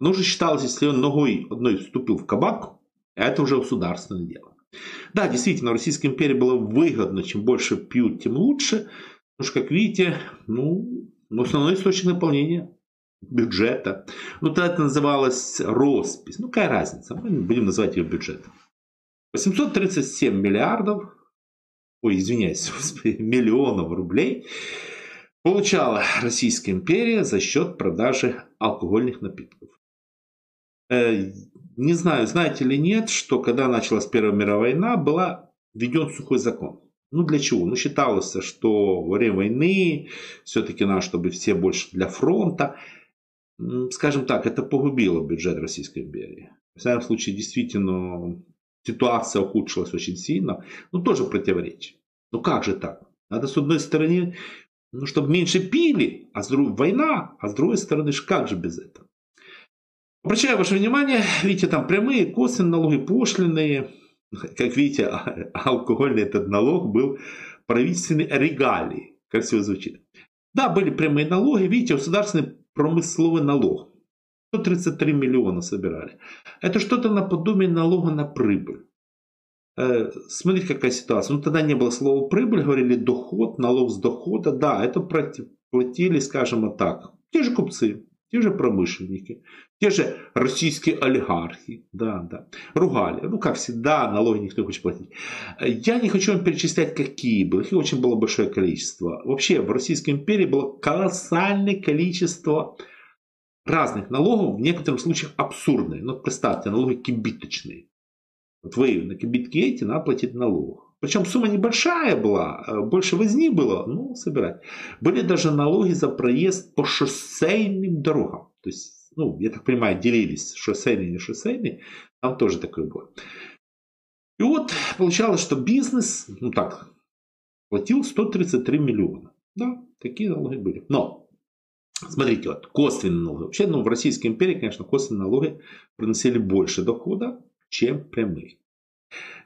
ну уже считалось, если он ногой одной вступил в кабак, это уже государственное дело. Да, действительно, в Российской империи было выгодно, чем больше пьют, тем лучше. Потому что, как видите, ну, основной источник наполнения бюджета. Ну, тогда это называлось роспись. Ну, какая разница? Мы будем называть ее бюджетом. 837 миллиардов, ой, извиняюсь, миллионов рублей получала Российская империя за счет продажи алкогольных напитков. Э, не знаю, знаете ли нет, что когда началась Первая мировая война, была введен сухой закон. Ну для чего? Ну считалось, что во время войны все-таки надо, чтобы все больше для фронта. Скажем так, это погубило бюджет Российской империи. В всяком случае, действительно, ситуация ухудшилась очень сильно. Ну тоже противоречие. Ну как же так? Надо с одной стороны, ну чтобы меньше пили, а с другой война, а с другой стороны, как же без этого? Обращаю ваше внимание, видите, там прямые, косвенные налоги, пошлиные. Как видите, а, алкогольный этот налог был правительственный регалий. Как все звучит. Да, были прямые налоги. Видите, государственный промысловый налог. 133 миллиона собирали. Это что-то наподобие налога на прибыль. Э, смотрите, какая ситуация. Ну, тогда не было слова прибыль, говорили доход, налог с дохода. Да, это платили, скажем так, те же купцы, те же промышленники, те же российские олигархи, да, да, ругали. Ну, как всегда, налоги никто не хочет платить. Я не хочу вам перечислять, какие были. Их очень было большое количество. Вообще, в Российской империи было колоссальное количество разных налогов, в некоторых случаях абсурдные. Ну, представьте, налоги кибиточные. Вот вы на кибитке эти, надо платить налог. Причем сумма небольшая была, э, больше возни было, ну, собирать. Были даже налоги за проезд по шоссейным дорогам. То есть, ну, я так понимаю, делились шоссейный и не шоссейный. Там тоже такое было. И вот получалось, что бизнес, ну так, платил 133 миллиона. Да, такие налоги были. Но, смотрите, вот косвенные налоги. Вообще, ну, в Российской империи, конечно, косвенные налоги приносили больше дохода, чем прямые.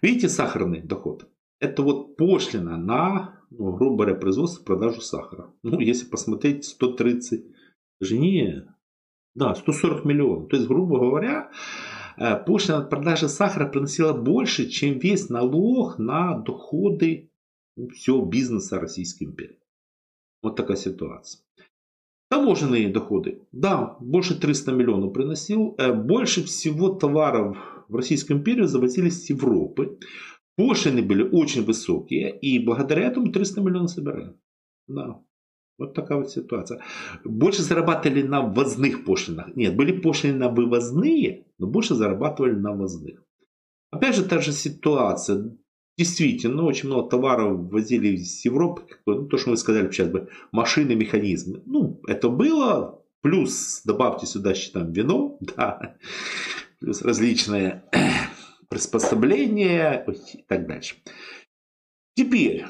Видите сахарный доход? Это вот пошлина на, ну, грубо говоря, производство продажу сахара. Ну, если посмотреть, 130, даже не, да, 140 миллионов. То есть, грубо говоря, э, пошлина от продажи сахара приносила больше, чем весь налог на доходы всего бизнеса Российской империи. Вот такая ситуация. Таможенные доходы. Да, больше 300 миллионов приносил. Э, больше всего товаров в Российскую империю завозились с Европы. Пошлины были очень высокие, и благодаря этому 300 миллионов собирали. Да. Вот такая вот ситуация. Больше зарабатывали на ввозных пошлинах. Нет, были пошлины на вывозные, но больше зарабатывали на ввозных. Опять же, та же ситуация. Действительно, очень много товаров возили из Европы. Ну, то, что мы сказали сейчас бы, машины, механизмы. Ну, это было. Плюс добавьте сюда, считаем, вино. Да. Плюс различные приспособления и так дальше. Теперь,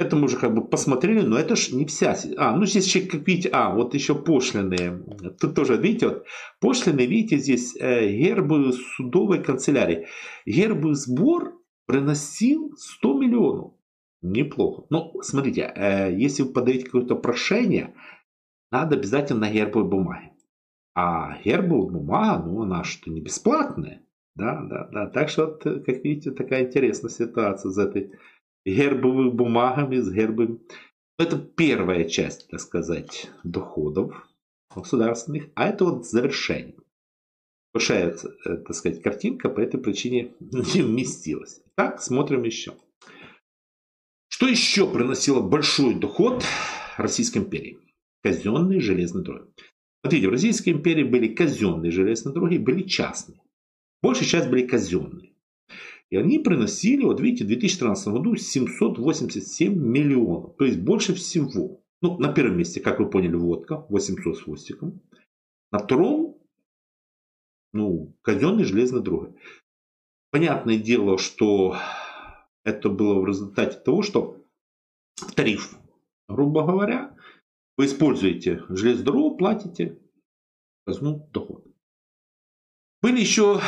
это мы уже как бы посмотрели, но это же не вся... А, ну здесь еще, как видите, а, вот еще пошлины. Тут тоже, видите, вот пошлины, видите, здесь э, гербы судовой канцелярии. Гербы сбор приносил 100 миллионов. Неплохо. Но смотрите, э, если вы подаете какое-то прошение, надо обязательно на гербовой бумаге. А гербовая бумага, ну она что, не бесплатная. Да, да, да. Так что, как видите, такая интересная ситуация с этой гербовыми бумагами, с гербами. Это первая часть, так сказать, доходов государственных, а это вот завершение. Большая, так сказать, картинка по этой причине не вместилась. Так, смотрим еще. Что еще приносило большой доход Российской империи? Казенные железные дороги. Смотрите, в Российской империи были казенные железные дороги, были частные. Большая часть были казенные. И они приносили, вот видите, в 2013 году 787 миллионов. То есть больше всего. Ну, на первом месте, как вы поняли, водка, 800 с хвостиком. На втором, ну, казенные железные дороги. Понятное дело, что это было в результате того, что тариф, грубо говоря, вы используете железную дорогу, платите казну доход. Были еще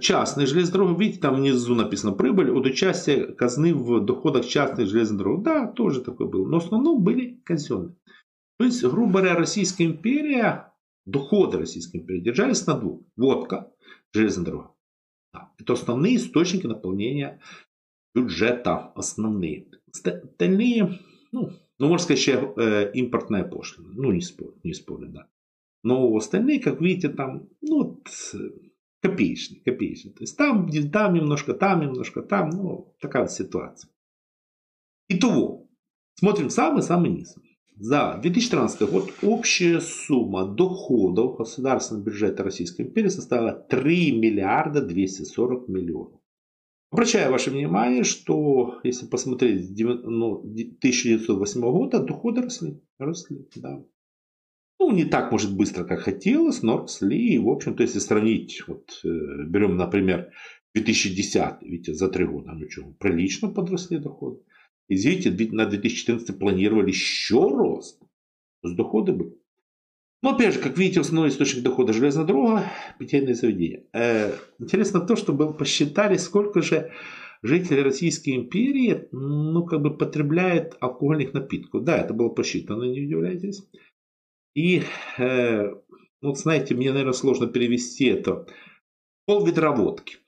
частные железные дороги. Видите, там внизу написано прибыль от участия казны в доходах частных железных дорог. Да, тоже такое было. Но в основном были казенные. То есть, грубо говоря, Российская империя, доходы Российской империи держались на двух. Водка, железная дорога. Да, это основные источники наполнения бюджета. Основные. Остальные, ну, Ну, можно сказать, еще э, импортная пошлина. Ну, не спорю, не спорю, да. Но остальные, как видите, там, ну, копеечные, копеечные. То есть там, там немножко, там немножко, там, ну, такая вот ситуация. Итого, смотрим самый-самый низ. За 2013 год общая сумма доходов государственного бюджета Российской империи составила 3 миллиарда 240 миллионов. Обращаю ваше внимание, что если посмотреть ну, 1908 года, доходы росли. росли да. Ну, не так, может, быстро, как хотелось, но росли. И, в общем-то, если сравнить, вот э, берем, например, 2010, видите, за три года, ну что, прилично подросли доходы. И видите, на 2014 планировали еще рост. То есть доходы были. Но опять же, как видите, основной источник дохода железная дорога, питейные заведения. Э, интересно то, что было, посчитали, сколько же жители Российской империи, ну, как бы потребляют алкогольных напитков. Да, это было посчитано, не удивляйтесь. И, э, вот знаете, мне, наверное, сложно перевести это. Пол ведра водки.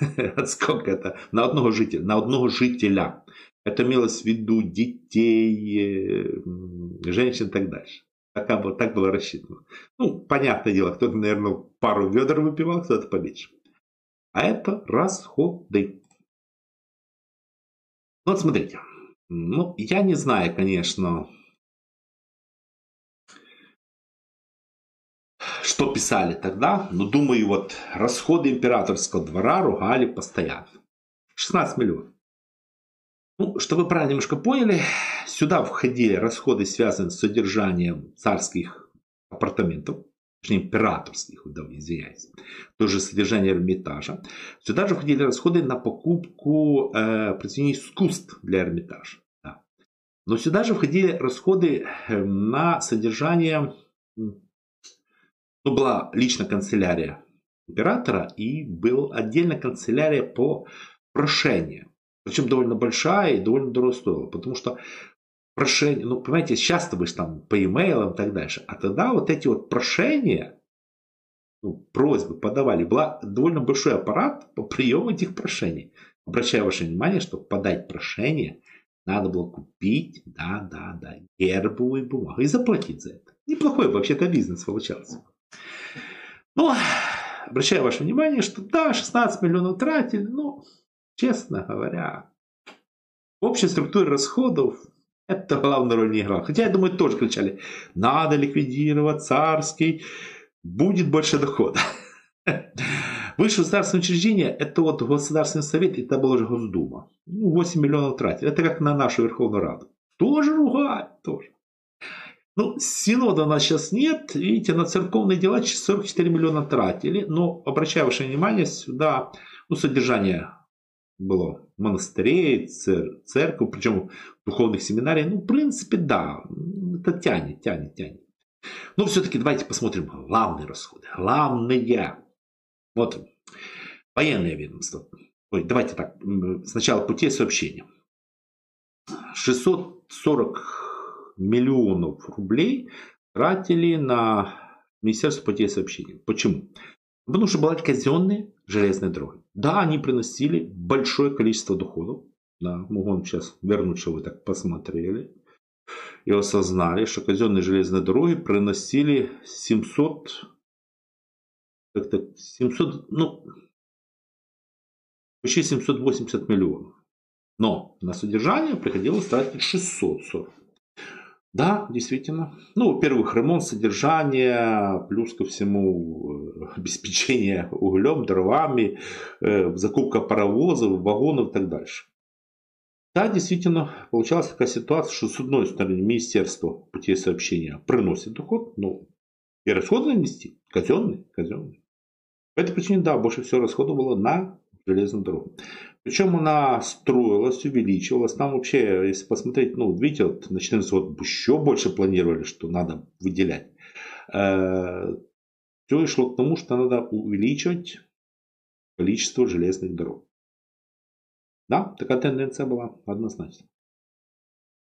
Сколько это? На одного жителя. На одного жителя. Это имелось в виду детей, э, женщин и так дальше. Так, так было рассчитано. Ну, понятное дело, кто-то, наверное, пару ведер выпивал, кто-то поменьше. А это расходы. Ну, вот смотрите. Ну, я не знаю, конечно, что писали тогда, но думаю, вот расходы императорского двора ругали постоянно. 16 миллионов. Ну, чтобы вы правильно немножко поняли, сюда входили расходы, связанные с содержанием царских апартаментов, точнее императорских, извиняюсь, тоже содержание Эрмитажа. Сюда же входили расходы на покупку э, произведений искусств для Эрмитажа. Да. Но сюда же входили расходы э, на содержание, ну, была лично канцелярия императора и был отдельно канцелярия по прошению. Причем довольно большая и довольно дорого стоила. Потому что прошение, ну, понимаете, сейчас ты будешь там по e-mail и так дальше. А тогда вот эти вот прошения, ну, просьбы подавали, был довольно большой аппарат по приему этих прошений. Обращаю ваше внимание, что подать прошение надо было купить, да, да, да, гербовую бумагу и заплатить за это. Неплохой вообще-то бизнес получался. Ну, обращаю ваше внимание, что да, 16 миллионов тратили, но честно говоря, в общей структуре расходов это главную роль не играло. Хотя, я думаю, тоже кричали, надо ликвидировать царский, будет больше дохода. Высшее государственное учреждение, это вот Государственный совет, это была уже Госдума. Ну, 8 миллионов тратили. Это как на нашу Верховную Раду. Тоже ругать, тоже. Ну, синода нас сейчас нет. Видите, на церковные дела 44 миллиона тратили. Но обращаю ваше внимание сюда, ну, содержание было монастырей, цер, церковь, причем духовных семинарий. Ну, в принципе, да, это тянет, тянет, тянет. Но все-таки давайте посмотрим главные расходы. Главные. Вот, военное ведомство. Ой, давайте так, сначала путей сообщения. 640 миллионов рублей тратили на Министерство путей сообщения. Почему? Потому что была казенные железные дороги. Да, они приносили большое количество доходов. Да, могу вам сейчас вернуть, что вы так посмотрели. И осознали, что казенные железные дороги приносили 700, как-то 700, ну, почти 780 миллионов. Но на содержание приходилось тратить 640. Да, действительно. Ну, во-первых, ремонт содержания, плюс ко всему э, обеспечение углем, дровами, э, закупка паровозов, вагонов и так дальше. Да, действительно, получалась такая ситуация, что с одной стороны Министерство путей сообщения приносит доход, но и расходы нести казенные, казенные. По этой причине, да, больше всего расходов было на железную дорогу. Причем она строилась, увеличивалась. Там вообще, если посмотреть, ну, видите, вот на 14 год еще больше планировали, что надо выделять. Э, Все шло к тому, что надо увеличивать количество железных дорог. Да, такая тенденция была однозначно.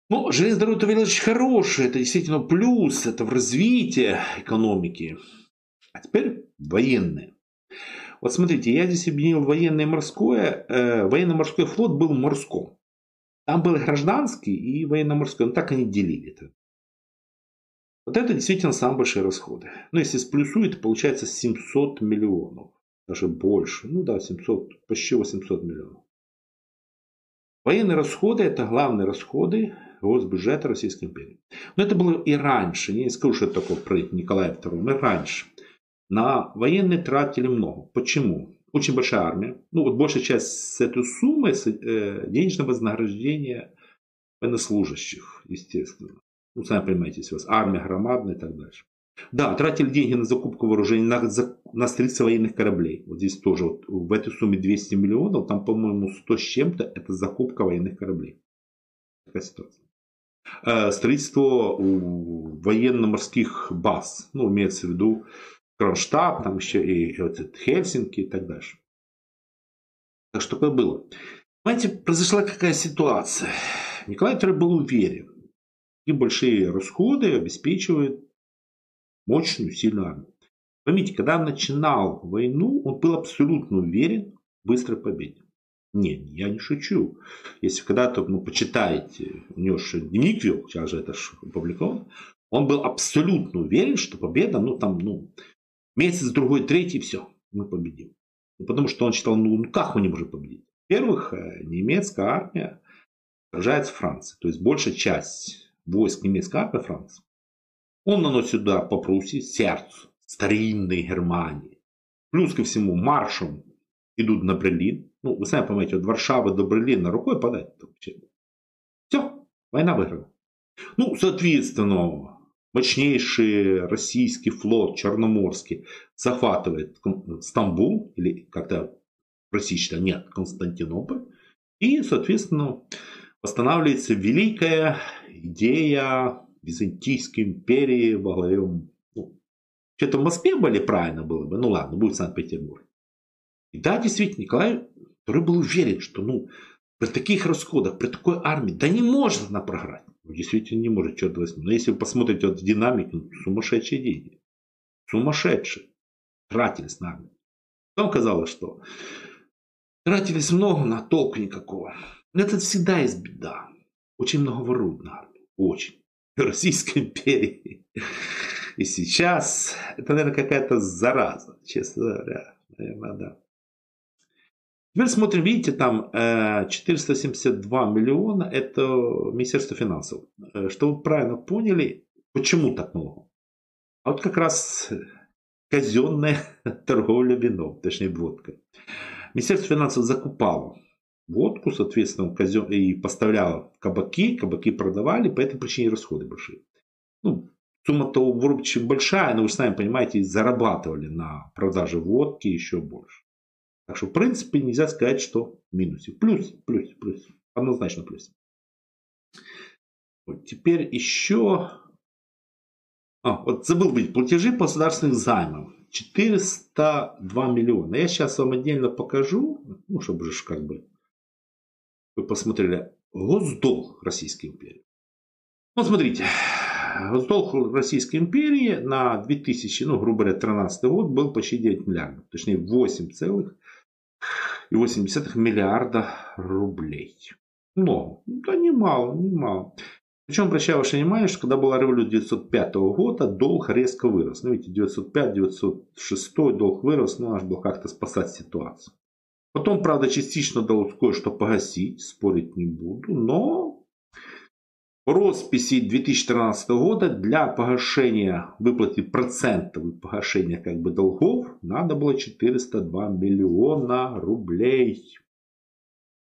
Ну, железная дорога это очень хорошая, это действительно плюс, это в развитии экономики. А теперь военные. Вот смотрите, я здесь объединил военное и морское. Э, военно-морской флот был морском. Там был гражданский и военно-морской. Ну, так они делили это. Вот это действительно самые большие расходы. Ну, если сплюсует, получается 700 миллионов. Даже больше. Ну да, 700, почти 800 миллионов. Военные расходы – это главные расходы госбюджета Российской империи. Но это было и раньше. Я не скажу, что это такое про Николая II, но и раньше. На военные тратили много. Почему? Очень большая армия. Ну вот большая часть с этой суммы э, денежного вознаграждения военнослужащих, естественно. Ну, сами понимаете, если у вас армия громадная и так дальше. Да, тратили деньги на закупку вооружений, на, на строительство военных кораблей. Вот здесь тоже, вот, в этой сумме 200 миллионов, там, по-моему, 100 с чем-то, это закупка военных кораблей. Такая ситуация. Э, строительство военно-морских баз, ну, имеется в виду Кронштадт, там еще и вот Хельсинки и так дальше. Так что такое было. Понимаете, произошла какая ситуация. Николай II был уверен, и большие расходы обеспечивают мощную, сильную армию. Поймите, когда он начинал войну, он был абсолютно уверен в быстрой победе. Нет, я не шучу. Если когда-то ну, почитаете, у него же дневник вел, сейчас же это опубликовано, он был абсолютно уверен, что победа, ну там, ну, месяц, другой, третий, все, мы победим. Ну, потому что он считал, ну, ну как мы не можем победить? Во-первых, э, немецкая армия сражается в Франции. То есть большая часть войск немецкой армии Франции. Он наносит удар по Пруссии, сердцу старинной Германии. Плюс ко всему маршем идут на Берлин. Ну, вы сами понимаете, от Варшавы до Берлина рукой подать. Все, война выиграна. Ну, соответственно, мощнейший российский флот Черноморский захватывает Стамбул, или как-то российский, нет, Константинополь. И, соответственно, восстанавливается великая идея Византийской империи во главе... Ну, что-то в Москве были правильно было бы, ну ладно, будет Санкт-Петербург. И да, действительно, Николай который был уверен, что ну, при таких расходах, при такой армии, да не может она програть. Действительно не может, черт возьми. Но если вы посмотрите вот динамику, ну, сумасшедшие деньги. Сумасшедшие. Тратились на армию. Потом казалось, что тратились много, на толку никакого. Это всегда есть беда. Очень много воруют на армию. Очень. Российской империи. И сейчас это, наверное, какая-то зараза, честно говоря. Наверное, да. Теперь смотрим, видите, там 472 э, миллиона – это Министерство финансов. Э, что вы правильно поняли, почему так много? А вот как раз казенная торговля вином, точнее водкой. Министерство финансов закупало водку, соответственно, казен... и поставляло кабаки, кабаки продавали, по этой причине расходы большие. Ну, сумма-то чем большая, но вы сами понимаете, зарабатывали на продаже водки еще больше. Так что, в принципе, нельзя сказать, что минусик. Плюс, плюс, плюс. Однозначно плюс. Вот теперь еще... А, вот забыл быть. Платежи по государственным займам. 402 миллиона. Я сейчас вам отдельно покажу, ну, чтобы же как бы вы посмотрели. Госдолг Российской империи. Вот смотрите. Госдолг Российской империи на 2000, ну, грубо говоря, 13 год был почти 9 миллиардов. Точнее, 8 целых и 8 миллиарда рублей. Но, да немало, немало. Причем, обращаю ваше внимание, что когда была революция 905 года, долг резко вырос. Ну, видите, 905-906 долг вырос, но аж было как-то спасать ситуацию. Потом, правда, частично удалось кое-что погасить, спорить не буду, но росписи 2013 года для погашения, выплаты процентов погашения как бы долгов надо было 402 миллиона рублей.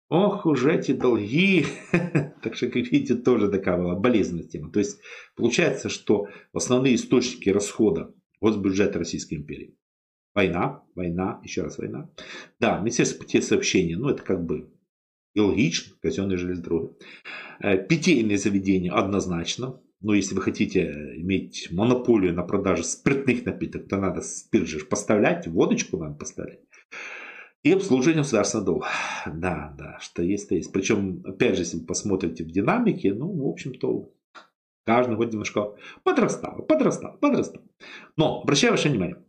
Ох уже эти долги. так что, как видите, тоже такая была болезненная тема. То есть, получается, что основные источники расхода госбюджета Российской империи. Война, война, еще раз война. Да, Министерство путей сообщения, ну это как бы и логично, казенные железнодороги. Э, питейные заведения однозначно. Но если вы хотите иметь монополию на продажу спиртных напиток, то надо спирт же поставлять, водочку надо поставлять. И обслуживание государственного долга. Да, да, что есть, то есть. Причем, опять же, если вы посмотрите в динамике, ну, в общем-то, каждый год немножко подрастало, подрастало, подрастало. Но, обращаю ваше внимание,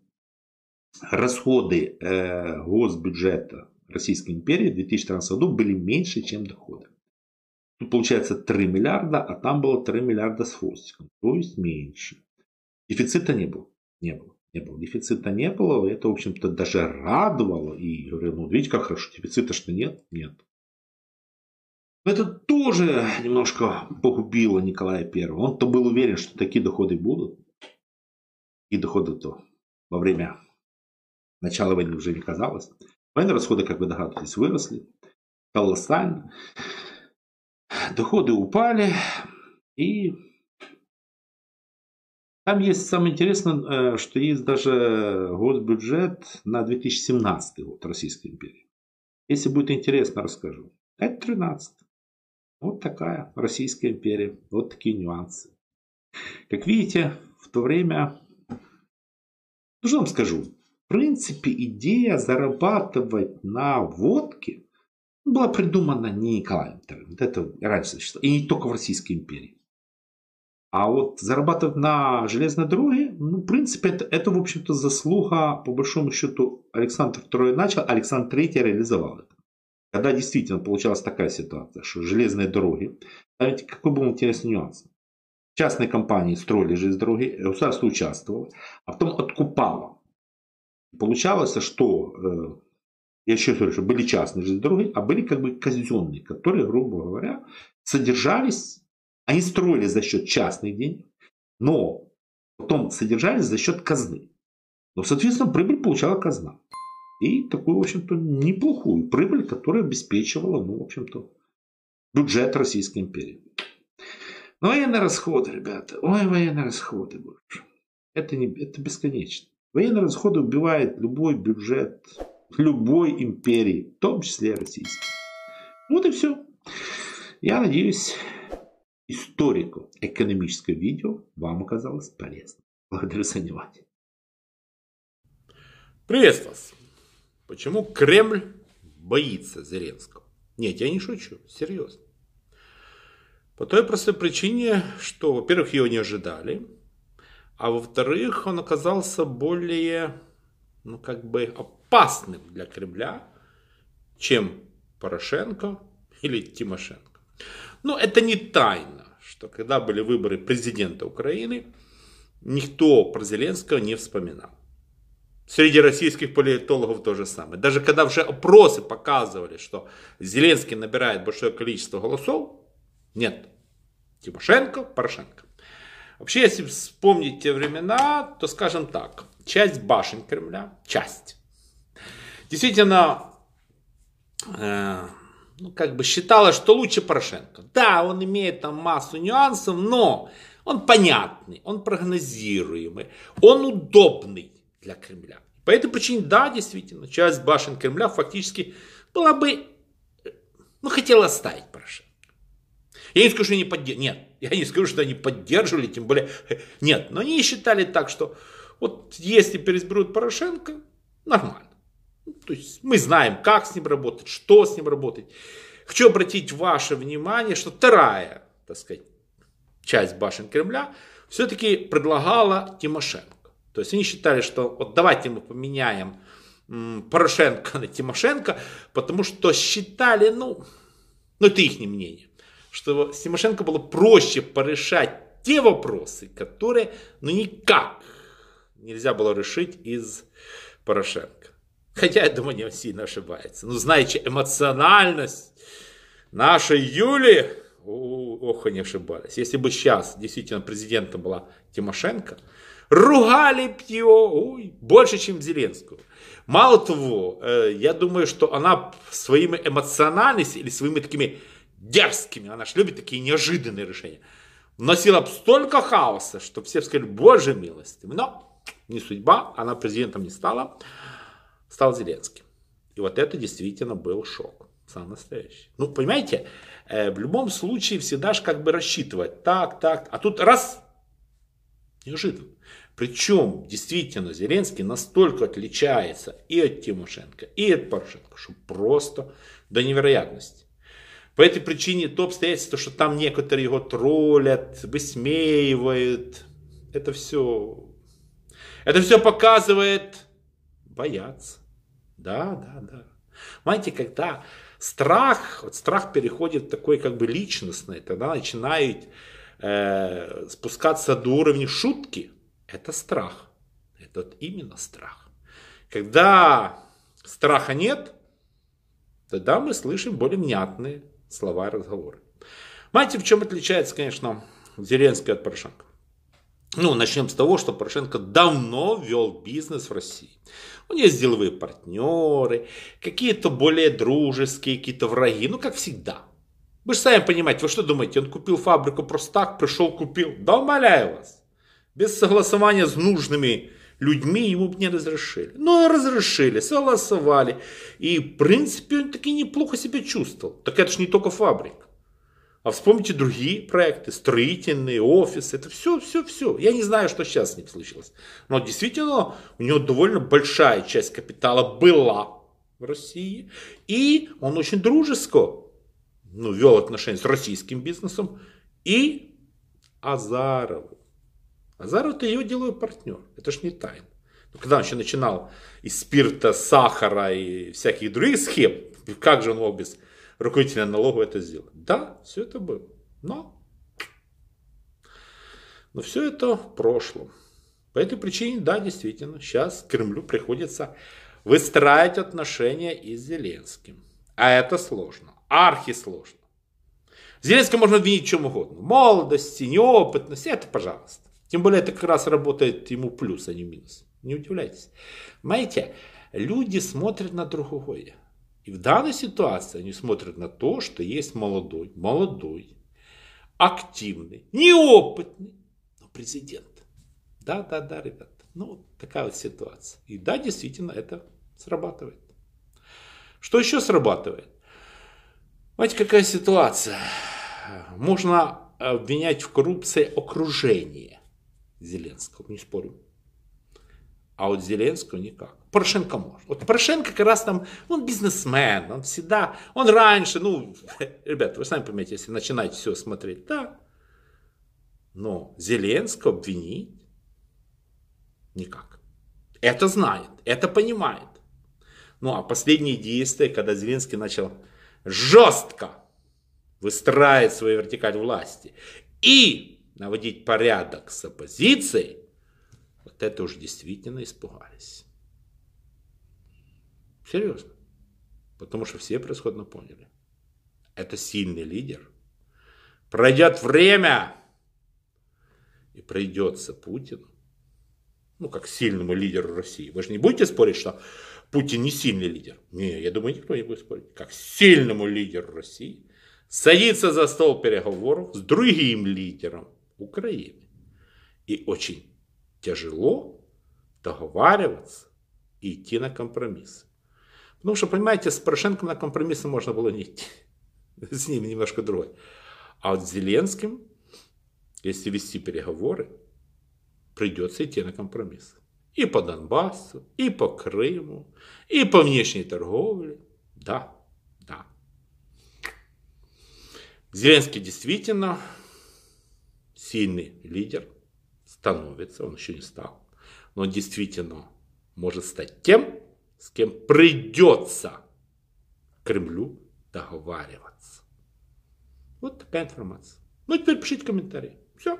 расходы э, госбюджета Российской империи в 2013 году были меньше, чем доходы. Тут получается 3 миллиарда, а там было 3 миллиарда с хвостиком. То есть меньше. Дефицита не было. Не было. Не было. Дефицита не было. Это, в общем-то, даже радовало. И говорю, ну, видите, как хорошо. Дефицита что нет? Нет. Это тоже немножко погубило Николая Первого. Он-то был уверен, что такие доходы будут. И доходы-то во время начала войны уже не казалось. Военные расходы, как вы догадываетесь, выросли колоссально. Доходы упали. И там есть самое интересное, что есть даже госбюджет на 2017 год Российской империи. Если будет интересно, расскажу. Это 13 вот такая Российская империя. Вот такие нюансы. Как видите, в то время, ну что вам скажу, в принципе, идея зарабатывать на водке была придумана не Николаем II. Это раньше существовало. И не только в Российской империи. А вот зарабатывать на железной дороге, ну, в принципе, это, это в общем-то, заслуга, по большому счету, Александр II начал, Александр III реализовал это. Когда действительно получалась такая ситуация, что железные дороги, знаете, какой был интересный нюанс. Частные компании строили железные дороги, государство участвовало, а потом откупало. Получалось, что, э, я еще говорю, что были частные железные дороги, а были как бы казенные, которые, грубо говоря, содержались, они строили за счет частных денег, но потом содержались за счет казны. Но, соответственно, прибыль получала казна. И такую, в общем-то, неплохую прибыль, которая обеспечивала, ну, в общем-то, бюджет Российской империи. Но военные расходы, ребята, ой, военные расходы, боже. Это, не, это бесконечно. Военные расходы убивают любой бюджет любой империи, в том числе российской. Вот и все. Я надеюсь, историку экономическое видео вам оказалось полезным. Благодарю за внимание. Приветствую вас. Почему Кремль боится Зеленского? Нет, я не шучу, серьезно. По той простой причине, что, во-первых, его не ожидали, а во-вторых, он оказался более, ну, как бы опасным для Кремля, чем Порошенко или Тимошенко. Но это не тайна, что когда были выборы президента Украины, никто про Зеленского не вспоминал. Среди российских политологов то же самое. Даже когда уже опросы показывали, что Зеленский набирает большое количество голосов, нет. Тимошенко, Порошенко. Вообще, если вспомнить те времена, то скажем так, часть башен Кремля, часть, действительно, э, ну, как бы считала, что лучше Порошенко. Да, он имеет там массу нюансов, но он понятный, он прогнозируемый, он удобный для Кремля. По этой причине, да, действительно, часть башен Кремля фактически была бы, ну, хотела оставить Порошенко. Я не скажу, что они поддерживали. Нет, я не скажу, что они поддерживали, тем более. Нет, но они считали так, что вот если переизберут Порошенко, нормально. То есть мы знаем, как с ним работать, что с ним работать. Хочу обратить ваше внимание, что вторая, так сказать, часть башен Кремля все-таки предлагала Тимошенко. То есть они считали, что вот давайте мы поменяем Порошенко на Тимошенко, потому что считали, ну, ну это их мнение, что с Тимошенко было проще порешать те вопросы, которые ну никак нельзя было решить из Порошенко. Хотя, я думаю, не сильно ошибается. Ну, знаете, эмоциональность нашей Юли, ох, они ошибались. Если бы сейчас действительно президентом была Тимошенко, ругали б его ой, больше, чем Зеленского. Мало того, э, я думаю, что она своими эмоциональностью или своими такими дерзкими, она же любит такие неожиданные решения, вносила бы столько хаоса, что все сказали, боже милости. Но не судьба, она президентом не стала, стал Зеленским. И вот это действительно был шок. Самый настоящий. Ну, понимаете, э, в любом случае всегда же как бы рассчитывать. Так, так. А тут раз, неожиданно. Причем, действительно, Зеленский настолько отличается и от Тимошенко, и от Порошенко, что просто до невероятности. По этой причине то обстоятельство, что там некоторые его троллят, высмеивают, это все, это все показывает бояться. Да, да, да. Понимаете, когда страх, вот страх переходит в такой как бы личностный, тогда начинают э, спускаться до уровня шутки, это страх. Это вот именно страх. Когда страха нет, тогда мы слышим более внятные слова и разговоры. Понимаете, в чем отличается, конечно, Зеленский от Порошенко? Ну, начнем с того, что Порошенко давно вел бизнес в России. У него есть деловые партнеры, какие-то более дружеские, какие-то враги, ну, как всегда. Вы же сами понимаете, вы что думаете, он купил фабрику просто так, пришел, купил? Да умоляю вас. Без согласования с нужными людьми ему бы не разрешили. Но разрешили, согласовали. И, в принципе, он таки неплохо себя чувствовал. Так это же не только фабрика. А вспомните другие проекты, строительные, офисы, это все, все, все. Я не знаю, что сейчас с ним случилось. Но действительно, у него довольно большая часть капитала была в России. И он очень дружеско ну, вел отношения с российским бизнесом и Азаровым. Азаров это ее деловой партнер. Это ж не тайна. Но когда он еще начинал из спирта, сахара и всяких других схем, как же он мог без руководителя налогу это сделать. Да, все это было. Но, но все это в прошлом. По этой причине, да, действительно, сейчас Кремлю приходится выстраивать отношения и с Зеленским. А это сложно. Архи сложно. Зеленского можно обвинить в чем угодно. Молодости, неопытности, это пожалуйста. Тем более это как раз работает ему плюс, а не минус. Не удивляйтесь. Понимаете, люди смотрят на другое. И в данной ситуации они смотрят на то, что есть молодой, молодой, активный, неопытный, но президент. Да, да, да, ребят. Ну, такая вот ситуация. И да, действительно, это срабатывает. Что еще срабатывает? Знаете, какая ситуация? Можно обвинять в коррупции окружение Зеленского, не спорю. А вот Зеленского никак. Порошенко может. Вот Порошенко как раз там, он бизнесмен, он всегда, он раньше, ну, ребята, вы сами понимаете, если начинать все смотреть, да. Но Зеленского обвинить никак. Это знает, это понимает. Ну, а последние действия, когда Зеленский начал жестко выстраивать свою вертикаль власти и наводить порядок с оппозицией, вот это уже действительно испугались. Серьезно. Потому что все превосходно поняли. Это сильный лидер. Пройдет время, и пройдется Путин, ну, как сильному лидеру России. Вы же не будете спорить, что Путин не сильный лидер? Не, я думаю, никто не будет спорить. Как сильному лидеру России садится за стол переговоров с другим лидером Украины. И очень тяжело договариваться и идти на компромиссы. Потому что, понимаете, с Порошенко на компромиссы можно было не идти. С ним немножко другой. А вот с Зеленским, если вести переговоры, придется идти на компромиссы. И по Донбассу, и по Крыму, и по внешней торговле. Да, да. Зеленский действительно сильный лидер, становится, он еще не стал, но действительно может стать тем, с кем придется Кремлю договариваться. Вот такая информация. Ну, теперь пишите комментарии. Все.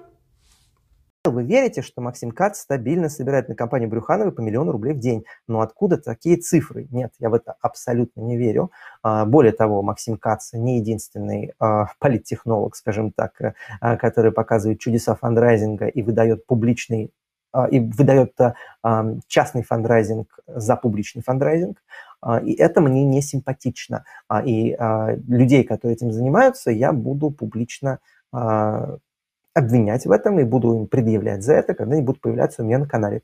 Вы верите, что Максим Кац стабильно собирает на кампанию Брюхановой по миллиону рублей в день? Но откуда такие цифры? Нет, я в это абсолютно не верю. А, более того, Максим Кац не единственный а, политтехнолог, скажем так, э, а, который показывает чудеса фандрайзинга и выдает публичный и выдает частный фандрайзинг за публичный фандрайзинг. И это мне не симпатично. И людей, которые этим занимаются, я буду публично обвинять в этом и буду им предъявлять за это, когда они будут появляться у меня на канале.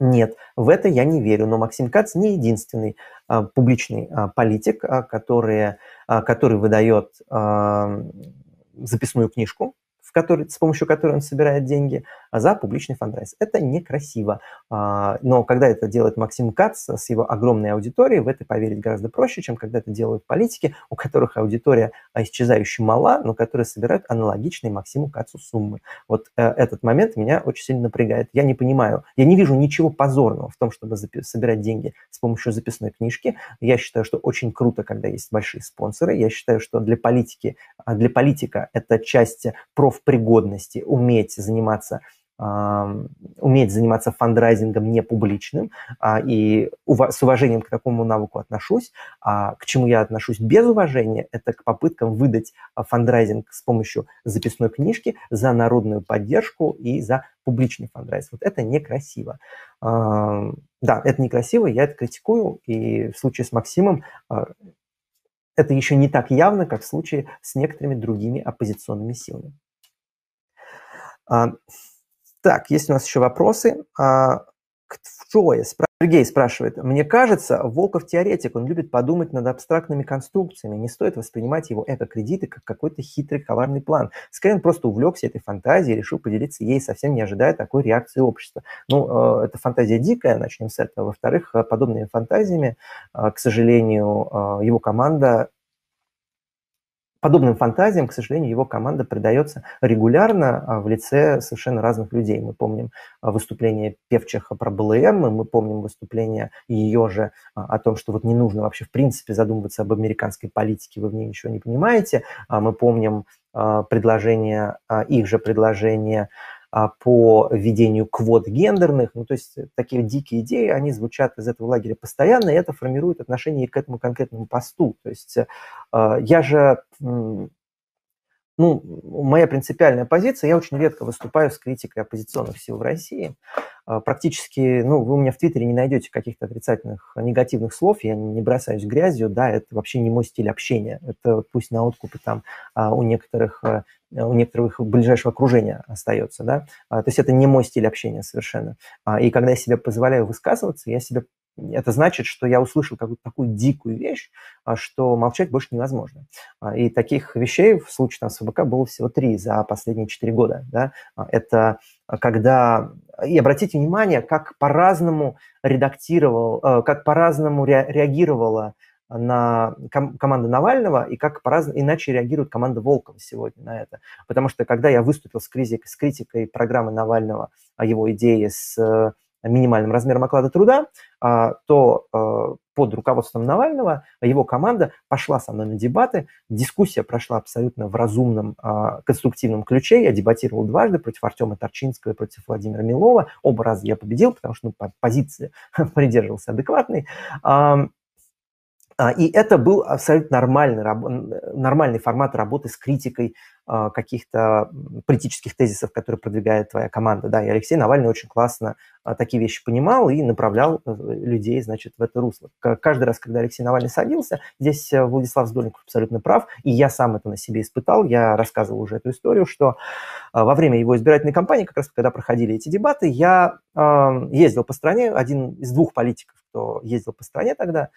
Нет, в это я не верю, но Максим Кац не единственный а, публичный а, политик, а, который, а, который выдает а, записную книжку в который, с помощью которой он собирает деньги, за публичный фандрайз. Это некрасиво. А, но когда это делает Максим Кац с его огромной аудиторией, в это поверить гораздо проще, чем когда это делают политики, у которых аудитория исчезающе мала, но которые собирают аналогичные Максиму Кацу суммы. Вот э, этот момент меня очень сильно напрягает. Я не понимаю, я не вижу ничего позорного в том, чтобы собирать деньги с помощью записной книжки. Я считаю, что очень круто, когда есть большие спонсоры. Я считаю, что для политики, а, для политика это часть профпригодности, уметь заниматься уметь заниматься фандрайзингом не публичным, а, и с уважением к такому навыку отношусь. А к чему я отношусь без уважения, это к попыткам выдать а, фандрайзинг с помощью записной книжки за народную поддержку и за публичный фандрайзинг. Вот это некрасиво. Да, это некрасиво, я это критикую, и в случае с Максимом а, это еще не так явно, как в случае с некоторыми другими оппозиционными силами. Так, есть у нас еще вопросы. А, Сергей спрашивает. Мне кажется, Волков теоретик, он любит подумать над абстрактными конструкциями. Не стоит воспринимать его эко-кредиты как какой-то хитрый, коварный план. Скорее, он просто увлекся этой фантазией и решил поделиться ей, совсем не ожидая такой реакции общества. Ну, э, эта фантазия дикая, начнем с этого. Во-вторых, э, подобными фантазиями, э, к сожалению, его команда подобным фантазиям, к сожалению, его команда предается регулярно а, в лице совершенно разных людей. Мы помним а, выступление Певчиха про БЛМ, мы помним выступление ее же а, о том, что вот не нужно вообще в принципе задумываться об американской политике, вы в ней ничего не понимаете. Мы помним предложение, их же предложение по введению квот гендерных. Ну, то есть э, такие дикие идеи, они звучат из этого лагеря постоянно, и это формирует отношение к этому конкретному посту. То есть э, а, я же ну, моя принципиальная позиция, я очень редко выступаю с критикой оппозиционных сил в России. А, практически, ну, вы у меня в Твиттере не найдете каких-то отрицательных, негативных слов, я не бросаюсь грязью, да, это вообще не мой стиль общения. Это пусть на откупе там а, у некоторых, а, у некоторых ближайшего окружения остается, да. То есть это не мой стиль общения совершенно. И когда я себе позволяю высказываться, я себе это значит, что я услышал какую-то такую дикую вещь, а, что молчать больше невозможно. А, и таких вещей в случае там, с ФБК было всего три за последние четыре года. Да? А, это когда... И обратите внимание, как по-разному редактировал, как по-разному реагировала на ком- команда Навального и как по-разному иначе реагирует команда Волкова сегодня на это. Потому что когда я выступил с, критикой, с критикой программы Навального его идее с минимальным размером оклада труда, а, то а, под руководством Навального его команда пошла со мной на дебаты. Дискуссия прошла абсолютно в разумном, а, конструктивном ключе. Я дебатировал дважды против Артема Торчинского и против Владимира Милова. Оба раза я победил, потому что ну, позиции придерживался адекватной. И это был абсолютно нормальный, нормальный формат работы с критикой а, каких-то политических тезисов, которые продвигает твоя команда. Да, и Алексей Навальный очень классно а, такие вещи понимал и направлял э, людей, значит, в это русло. Каждый раз, когда Алексей Навальный садился, здесь э, Владислав Сдольников абсолютно прав, и я сам это на себе испытал, я рассказывал уже эту историю, что а, во время его избирательной кампании, как раз когда проходили эти дебаты, я ездил по стране, один из двух политиков, кто ездил по стране тогда,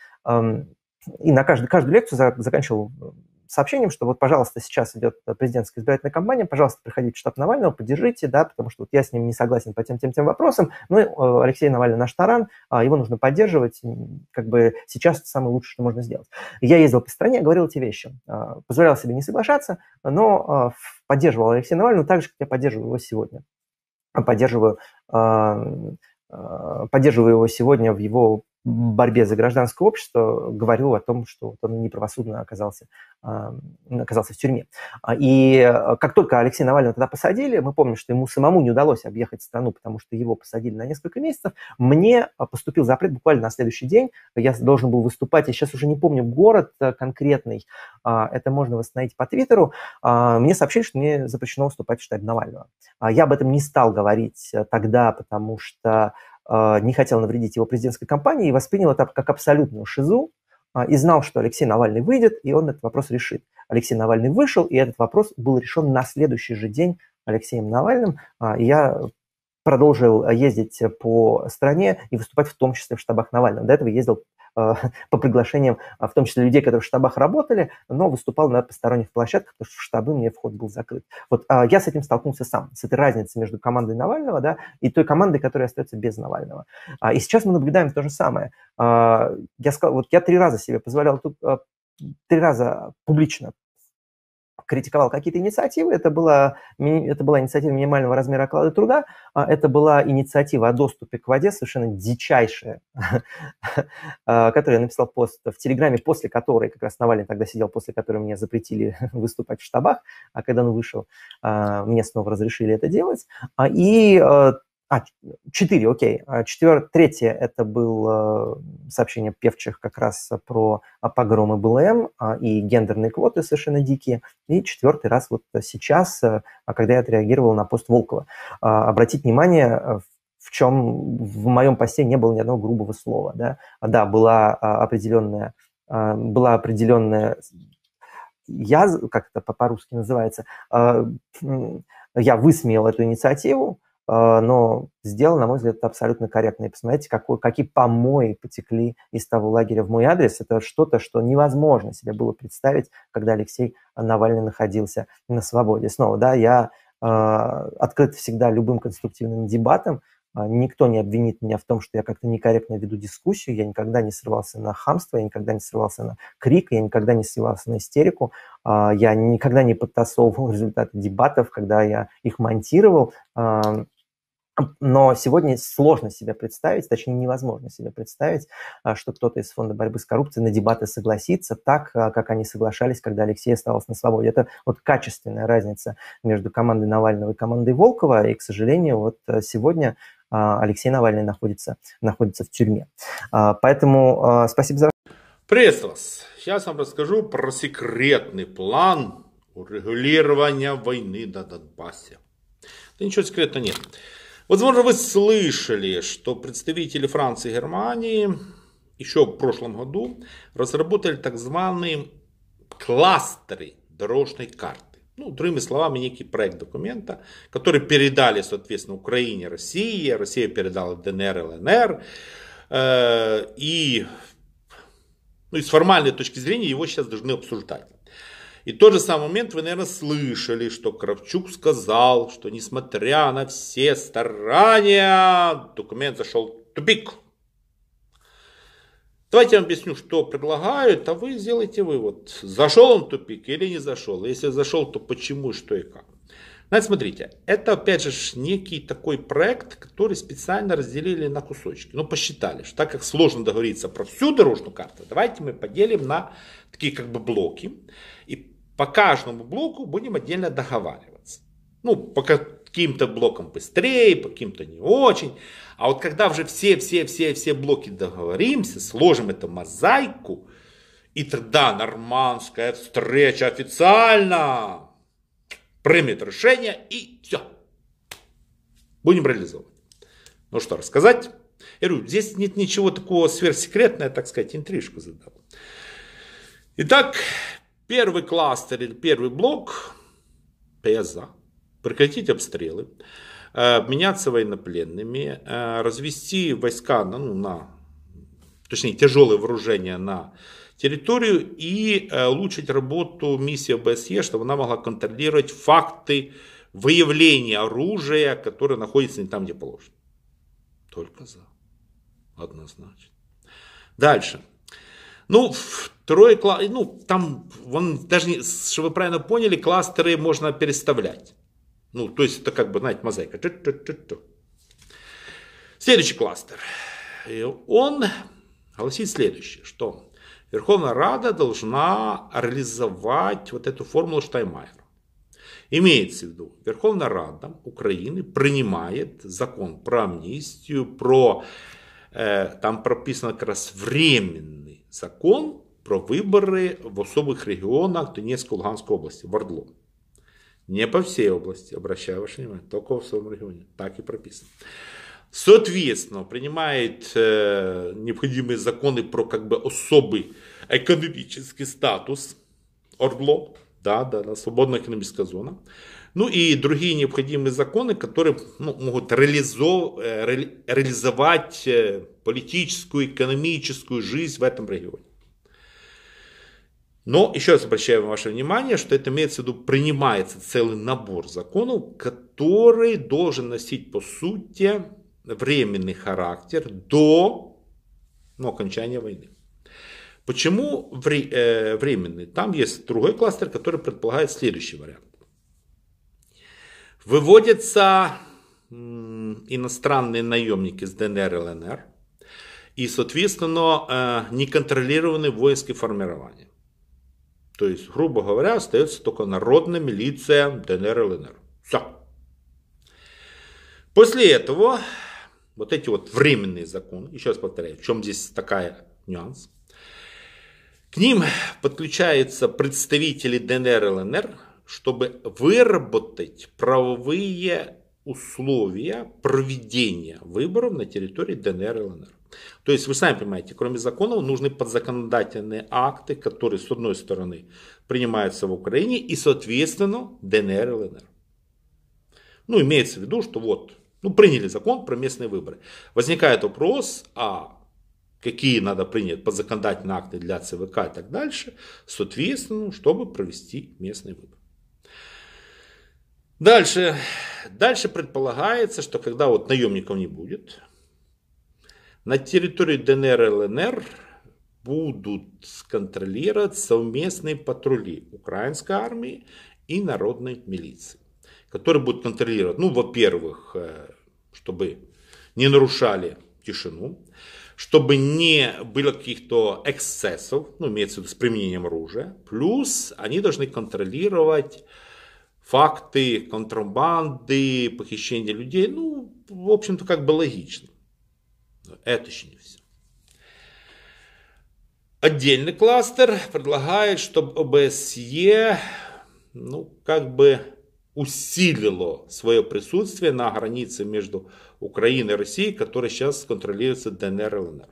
и на каждую, каждую лекцию заканчивал сообщением, что вот, пожалуйста, сейчас идет президентская избирательная кампания, пожалуйста, приходите в штаб Навального, поддержите, да, потому что вот я с ним не согласен по тем-тем-тем вопросам, но э, Алексей Навальный наш таран, а, его нужно поддерживать, как бы сейчас это самое лучшее, что можно сделать. Я ездил по стране, говорил эти вещи, а, позволял себе не соглашаться, но а, поддерживал Алексея Навального так же, как я поддерживаю его сегодня. Поддерживаю поддерживаю его сегодня в его борьбе за гражданское общество говорил о том, что он неправосудно оказался, оказался в тюрьме. А, и э, как только Алексея Навального тогда посадили, мы помним, что ему самому не удалось объехать страну, потому что его посадили на несколько месяцев, мне поступил запрет буквально на следующий день. Я должен был выступать, я сейчас уже не помню город э, конкретный, а, это можно восстановить по Твиттеру. А, мне сообщили, что мне запрещено выступать в штабе Навального. Я об этом не стал говорить э, тогда, потому что а, не хотел навредить его президентской кампании и воспринял это как абсолютную шизу а, и знал, что Алексей Навальный выйдет, и он этот вопрос решит. Алексей Навальный вышел, и этот вопрос был решен на следующий же день Алексеем Навальным. А, я продолжил ездить по стране и выступать в том числе в штабах Навального. До этого ездил по приглашениям, в том числе людей, которые в штабах работали, но выступал на посторонних площадках, потому что в штабы мне вход был закрыт. Вот я с этим столкнулся сам, с этой разницей между командой Навального да, и той командой, которая остается без Навального. И сейчас мы наблюдаем то же самое. Я, сказал, вот я три раза себе позволял тут три раза публично критиковал какие-то инициативы. Это была, это была инициатива минимального размера оклада труда, а это была инициатива о доступе к воде, совершенно дичайшая, а, которую я написал пост в Телеграме, после которой, как раз Навальный тогда сидел, после которой мне запретили выступать в штабах, а когда он вышел, а, мне снова разрешили это делать. И а, четыре, окей. А, четвер... Третье – это было э, сообщение певчих как раз про погромы БЛМ а, и гендерные квоты совершенно дикие. И четвертый раз вот сейчас, э, когда я отреагировал на пост Волкова. Обратить внимание, э, в чем в моем посте не было ни одного грубого слова. Да, да была определенная, была определенная я, как это по-русски называется, я высмеял эту инициативу, а, но сделано, на мой взгляд, это абсолютно корректно. И посмотрите, какой, какие помои потекли из того лагеря в мой адрес. Это что-то, что невозможно себе было представить, когда Алексей Навальный находился на свободе. Снова, да, я э, открыт всегда любым конструктивным дебатам, а, Никто не обвинит меня в том, что я как-то некорректно веду дискуссию, я никогда не срывался на хамство, я никогда не срывался на крик, я никогда не срывался на истерику, я никогда не подтасовывал результаты дебатов, когда я их монтировал. Но сегодня сложно себе представить, точнее невозможно себе представить, а, что кто-то из Фонда борьбы с коррупцией на дебаты согласится так, а, как они соглашались, когда Алексей оставался на свободе. Это вот качественная разница между командой Навального и командой Волкова, и, к сожалению, вот э, сегодня а, Алексей Навальный находится, находится в тюрьме. Поэтому спасибо за... Приветствую вас. Сейчас вам расскажу про секретный план урегулирования войны на Донбассе. Да ничего секретного нет. Возможно, вы слышали, что представители Франции и Германии еще в прошлом году разработали так званые кластеры дорожной карты. Ну, другими словами, некий проект документа, который передали, соответственно, Украине, России, Россия передала ДНР, ЛНР. Э, и, ну, и с формальной точки зрения его сейчас должны обсуждать. И тот же самый момент вы, наверное, слышали, что Кравчук сказал, что несмотря на все старания, документ зашел в тупик. Давайте я вам объясню, что предлагают, а вы сделайте вывод, зашел он в тупик или не зашел. Если зашел, то почему, что и как. Значит, смотрите, это опять же некий такой проект, который специально разделили на кусочки. Ну, посчитали, что так как сложно договориться про всю дорожную карту, давайте мы поделим на такие как бы блоки. И по каждому блоку будем отдельно договариваться. Ну, по каким-то блокам быстрее, по каким-то не очень. А вот когда уже все-все-все-все блоки договоримся, сложим эту мозаику, и тогда нормандская встреча официально примет решение и все. Будем реализовывать. Ну что, рассказать? Я говорю, здесь нет ничего такого сверхсекретного, так сказать, интрижку задал. Итак, Первый кластер первый блок ПСА. Прекратить обстрелы, э, обменяться военнопленными, э, развести войска на, ну, на точнее тяжелое вооружение на территорию и э, улучшить работу миссии ОБСЕ, чтобы она могла контролировать факты выявления оружия, которое находится не там, где положено. Только за. Однозначно. Дальше. Ну, второй класс, ну, там, вон, даже, не, чтобы вы правильно поняли, кластеры можно переставлять. Ну, то есть это как бы, знаете, мозаика. Следующий кластер. Он гласит следующее, что Верховная Рада должна реализовать вот эту формулу Штайнмайера. Имеется в виду, Верховная Рада Украины принимает закон про амнистию, про, э, там прописано как раз временный закон про выборы в особых регионах Донецкой и Луганской области, в Ордло. Не по всей области, обращаю ваше внимание, только в своем регионе. Так и прописано. Соответственно, принимает э, необходимые законы про как бы особый экономический статус Ордло, да, да, да, свободная экономическая зона. Ну и другие необходимые законы, которые ну, могут реализов, реализовать политическую, экономическую жизнь в этом регионе. Но еще раз обращаю ваше внимание, что это имеется в виду, принимается целый набор законов, который должен носить по сути временный характер до ну, окончания войны. Почему э, временный? Там есть другой кластер, который предполагает следующий вариант. Выводятся иностранные наемники с ДНР и ЛНР и, соответственно, э, неконтролированные воинские формирования. То есть, грубо говоря, остается только народная милиция ДНР и ЛНР. Все. После этого вот эти вот временные законы, еще раз повторяю, в чем здесь такая нюанс, к ним подключаются представители ДНР и ЛНР, чтобы выработать правовые условия проведения выборов на территории ДНР и ЛНР. То есть вы сами понимаете, кроме законов нужны подзаконодательные акты, которые с одной стороны принимаются в Украине и соответственно ДНР и ЛНР. Ну имеется в виду, что вот, ну приняли закон про местные выборы. Возникает вопрос, а какие надо принять подзаконодательные акты для ЦВК и так дальше, соответственно, чтобы провести местные выборы. Дальше, дальше предполагается, что когда вот наемников не будет, на территории ДНР и ЛНР будут контролировать совместные патрули украинской армии и народной милиции, которые будут контролировать, ну, во-первых, э, чтобы не нарушали тишину, чтобы не было каких-то эксцессов, ну, имеется в виду с применением оружия, плюс они должны контролировать факты контрабанды, похищения людей, ну, в общем-то, как бы логично. Но это еще не все. Отдельный кластер предлагает, чтобы ОБСЕ, ну, как бы усилило свое присутствие на границе между Украиной и Россией, которая сейчас контролируется ДНР и ЛНР.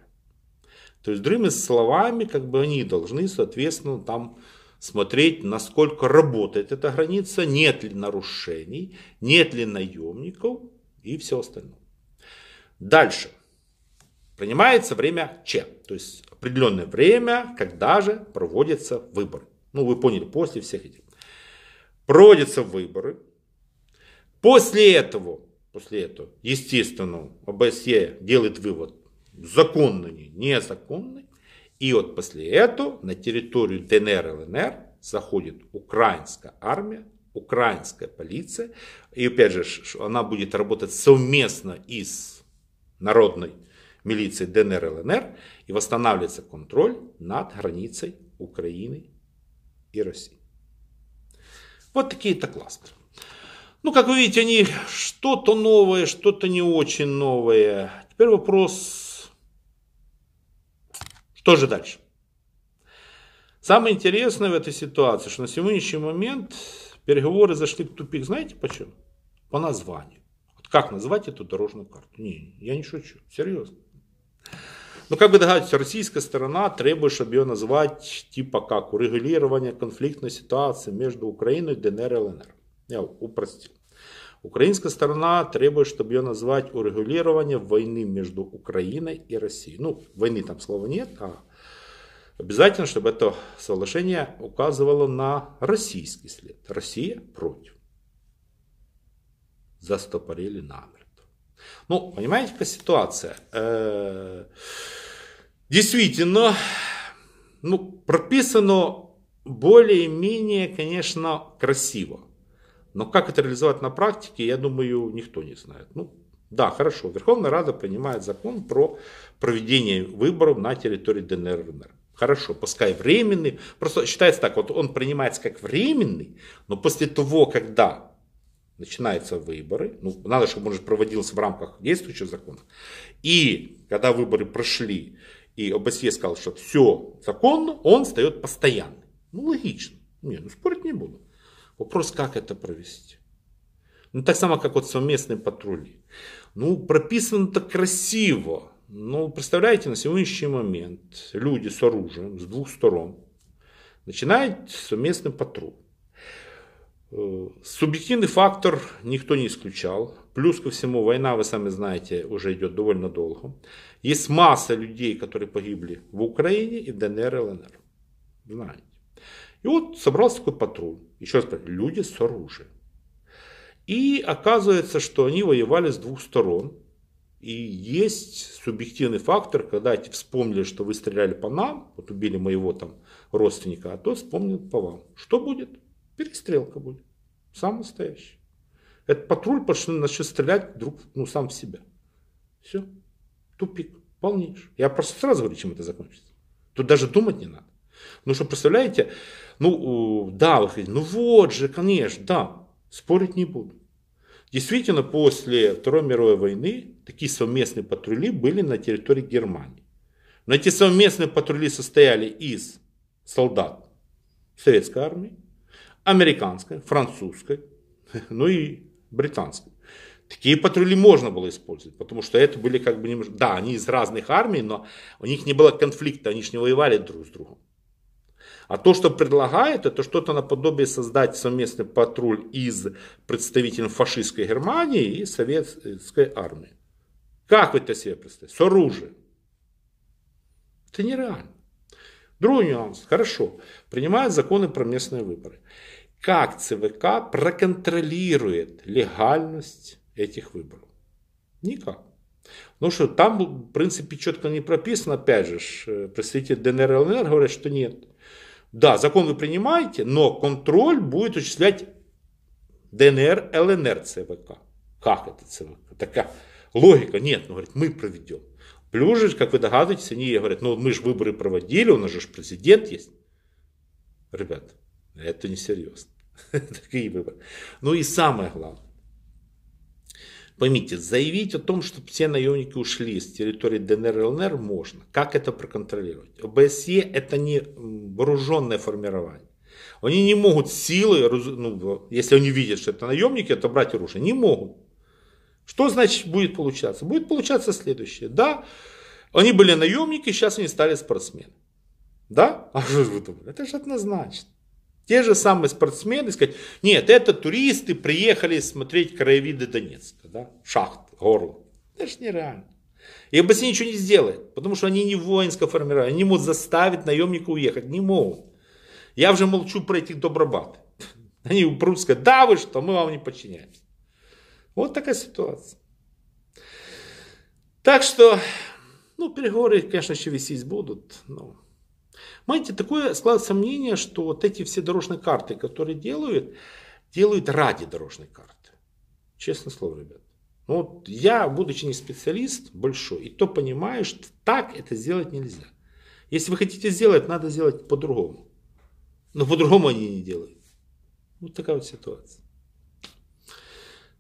То есть, другими словами, как бы они должны, соответственно, там смотреть, насколько работает эта граница, нет ли нарушений, нет ли наемников и все остальное. Дальше. Принимается время Ч, то есть определенное время, когда же проводятся выборы. Ну, вы поняли, после всех этих. Проводятся выборы. После этого, после этого, естественно, ОБСЕ делает вывод, законный, незаконный. И вот после этого на территорию ДНР и ЛНР заходит украинская армия, украинская полиция. И опять же, она будет работать совместно и с народной милицией ДНР и ЛНР. И восстанавливается контроль над границей Украины и России. Вот такие-то кластеры. Ну, как вы видите, они что-то новое, что-то не очень новое. Теперь вопрос что же дальше? Самое интересное в этой ситуации, что на сегодняшний момент переговоры зашли в тупик. Знаете почему? По названию. Вот как назвать эту дорожную карту? Не, я не шучу. Серьезно. Ну, как бы догадываетесь, российская сторона требует, чтобы ее назвать типа как урегулирование конфликтной ситуации между Украиной, ДНР и ЛНР. Я упростил. Украинская сторона требует, чтобы ее назвать урегулирование войны между Украиной и Россией. Ну, войны там слова нет, а обязательно, чтобы это соглашение указывало на российский след. Россия против. Застопорили намертво. Ну, понимаете, какая ситуация? Э, действительно, ну, прописано более-менее, конечно, красиво. Но как это реализовать на практике, я думаю, никто не знает. Ну, да, хорошо. Верховная Рада принимает закон про проведение выборов на территории ДНР и ЛНР. Хорошо, пускай временный. Просто считается так, вот он принимается как временный, но после того, когда начинаются выборы, ну, надо, чтобы он же проводился в рамках действующего закона, и когда выборы прошли, и ОБСЕ сказал, что все законно, он стает постоянным. Ну, логично. Не, ну спорить не буду. Вопрос, как это провести. Ну, так само, как вот совместные патрули. Ну, прописано так красиво. Ну, представляете, на сегодняшний момент люди с оружием с двух сторон начинают совместный патруль. Э, субъективный фактор никто не исключал. Плюс ко всему, война, вы сами знаете, уже идет довольно долго. Есть масса людей, которые погибли в Украине и в ДНР и ЛНР. Знаете. И вот собрался такой патруль. Еще раз говорю, люди с оружием. И оказывается, что они воевали с двух сторон. И есть субъективный фактор, когда эти вспомнили, что вы стреляли по нам, вот убили моего там родственника, а тот вспомнил по вам. Что будет? Перестрелка будет. Сам настоящий. Этот патруль пошел, начал стрелять вдруг, ну, сам в себя. Все. Тупик. Полнейший. Я просто сразу говорю, чем это закончится. Тут даже думать не надо. Ну что, представляете, ну, да, вы ну вот же, конечно, да, спорить не буду. Действительно, после Второй мировой войны такие совместные патрули были на территории Германии. Но эти совместные патрули состояли из солдат советской армии, американской, французской, ну и британской. Такие патрули можно было использовать, потому что это были как бы. Да, они из разных армий, но у них не было конфликта, они же не воевали друг с другом. А то, что предлагают, это что-то наподобие создать совместный патруль из представителей фашистской Германии и советской армии. Как вы это себе представляете? С оружием. Это нереально. Другой нюанс. Хорошо. Принимают законы про местные выборы. Как ЦВК проконтролирует легальность этих выборов? Никак. Ну что, там, в принципе, четко не прописано, опять же, э, представители ДНР и ЛНР говорят, что нет. Да, закон вы принимаете, но контроль будет осуществлять ДНР, ЛНР, ЦВК. Как это ЦВК? Такая логика. Нет, ну, говорит, мы проведем. Плюс же, как вы догадываетесь, они говорят, ну мы же выборы проводили, у нас же президент есть. Ребят, это несерьезно. Такие выборы. Ну и самое главное. Поймите, заявить о том, что все наемники ушли с территории ДНР и ЛНР можно. Как это проконтролировать? ОБСЕ это не вооруженное формирование. Они не могут силой, ну, если они видят, что это наемники, это брать оружие. Не могут. Что значит будет получаться? Будет получаться следующее. Да, они были наемники, сейчас они стали спортсмены. Да? А что вы думаете? Это же однозначно. Те же самые спортсмены сказать, нет, это туристы приехали смотреть краевиды Донецка, да? шахт, горло. Это же нереально. И ОБСЕ ничего не сделает, потому что они не воинское формирование, они могут заставить наемника уехать, не могут. Я уже молчу про этих добробат. Они упрут сказать, да вы что, мы вам не подчиняемся. Вот такая ситуация. Так что, ну, переговоры, конечно, еще висеть будут. Но... Знаете, такое складывается мнение, что вот эти все дорожные карты, которые делают, делают ради дорожной карты. Честное слово, ребят. Ну, вот я, будучи не специалист большой, и то понимаю, что так это сделать нельзя. Если вы хотите сделать, надо сделать по-другому. Но по-другому они не делают. Вот такая вот ситуация.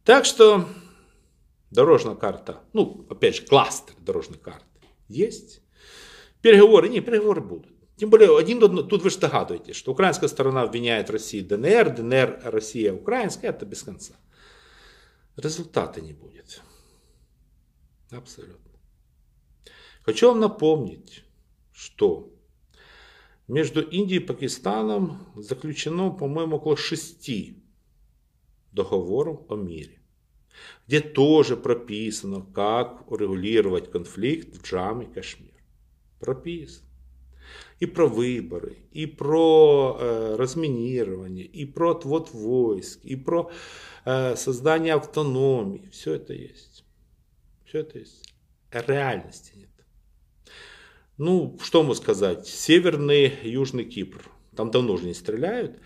Так что дорожная карта, ну, опять же, кластер дорожной карты есть. Переговоры, не, переговоры будут. Тем более, один, тут вы же догадываетесь, что украинская сторона обвиняет Россию ДНР, ДНР, Россия, украинская, это без конца. Результата не будет. Абсолютно. Хочу вам напомнить, что между Индией и Пакистаном заключено, по-моему, около шести договоров о мире где тоже прописано, как урегулировать конфликт в Джам и Кашмир. Прописано. И про выборы, и про э, разминирование, и про отвод войск, и про э, создание автономии. Все это есть. Все это есть. Реальности нет. Ну, что могу сказать? Северный, Южный Кипр. Там давно уже не стреляют.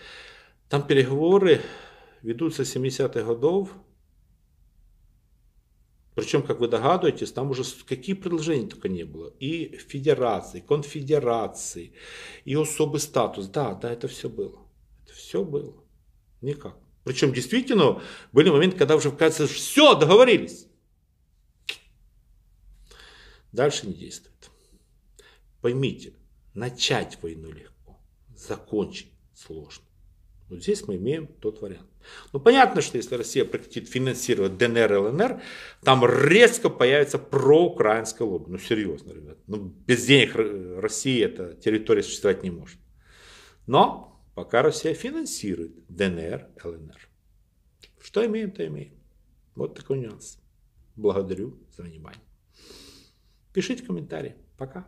Там переговоры ведутся с 70-х годов причем, как вы догадываетесь, там уже какие предложения только не было. И федерации, конфедерации, и особый статус. Да, да, это все было. Это все было. Никак. Причем действительно были моменты, когда уже кажется, все, договорились. Дальше не действует. Поймите, начать войну легко, закончить сложно. Вот здесь мы имеем тот вариант. Ну, понятно, что если Россия прекратит финансировать ДНР и ЛНР, там резко появится проукраинское лобби. Ну, серьезно, ребят. Ну, без денег России эта территория существовать не может. Но пока Россия финансирует ДНР, ЛНР. Что имеем, то имеем. Вот такой нюанс. Благодарю за внимание. Пишите комментарии. Пока.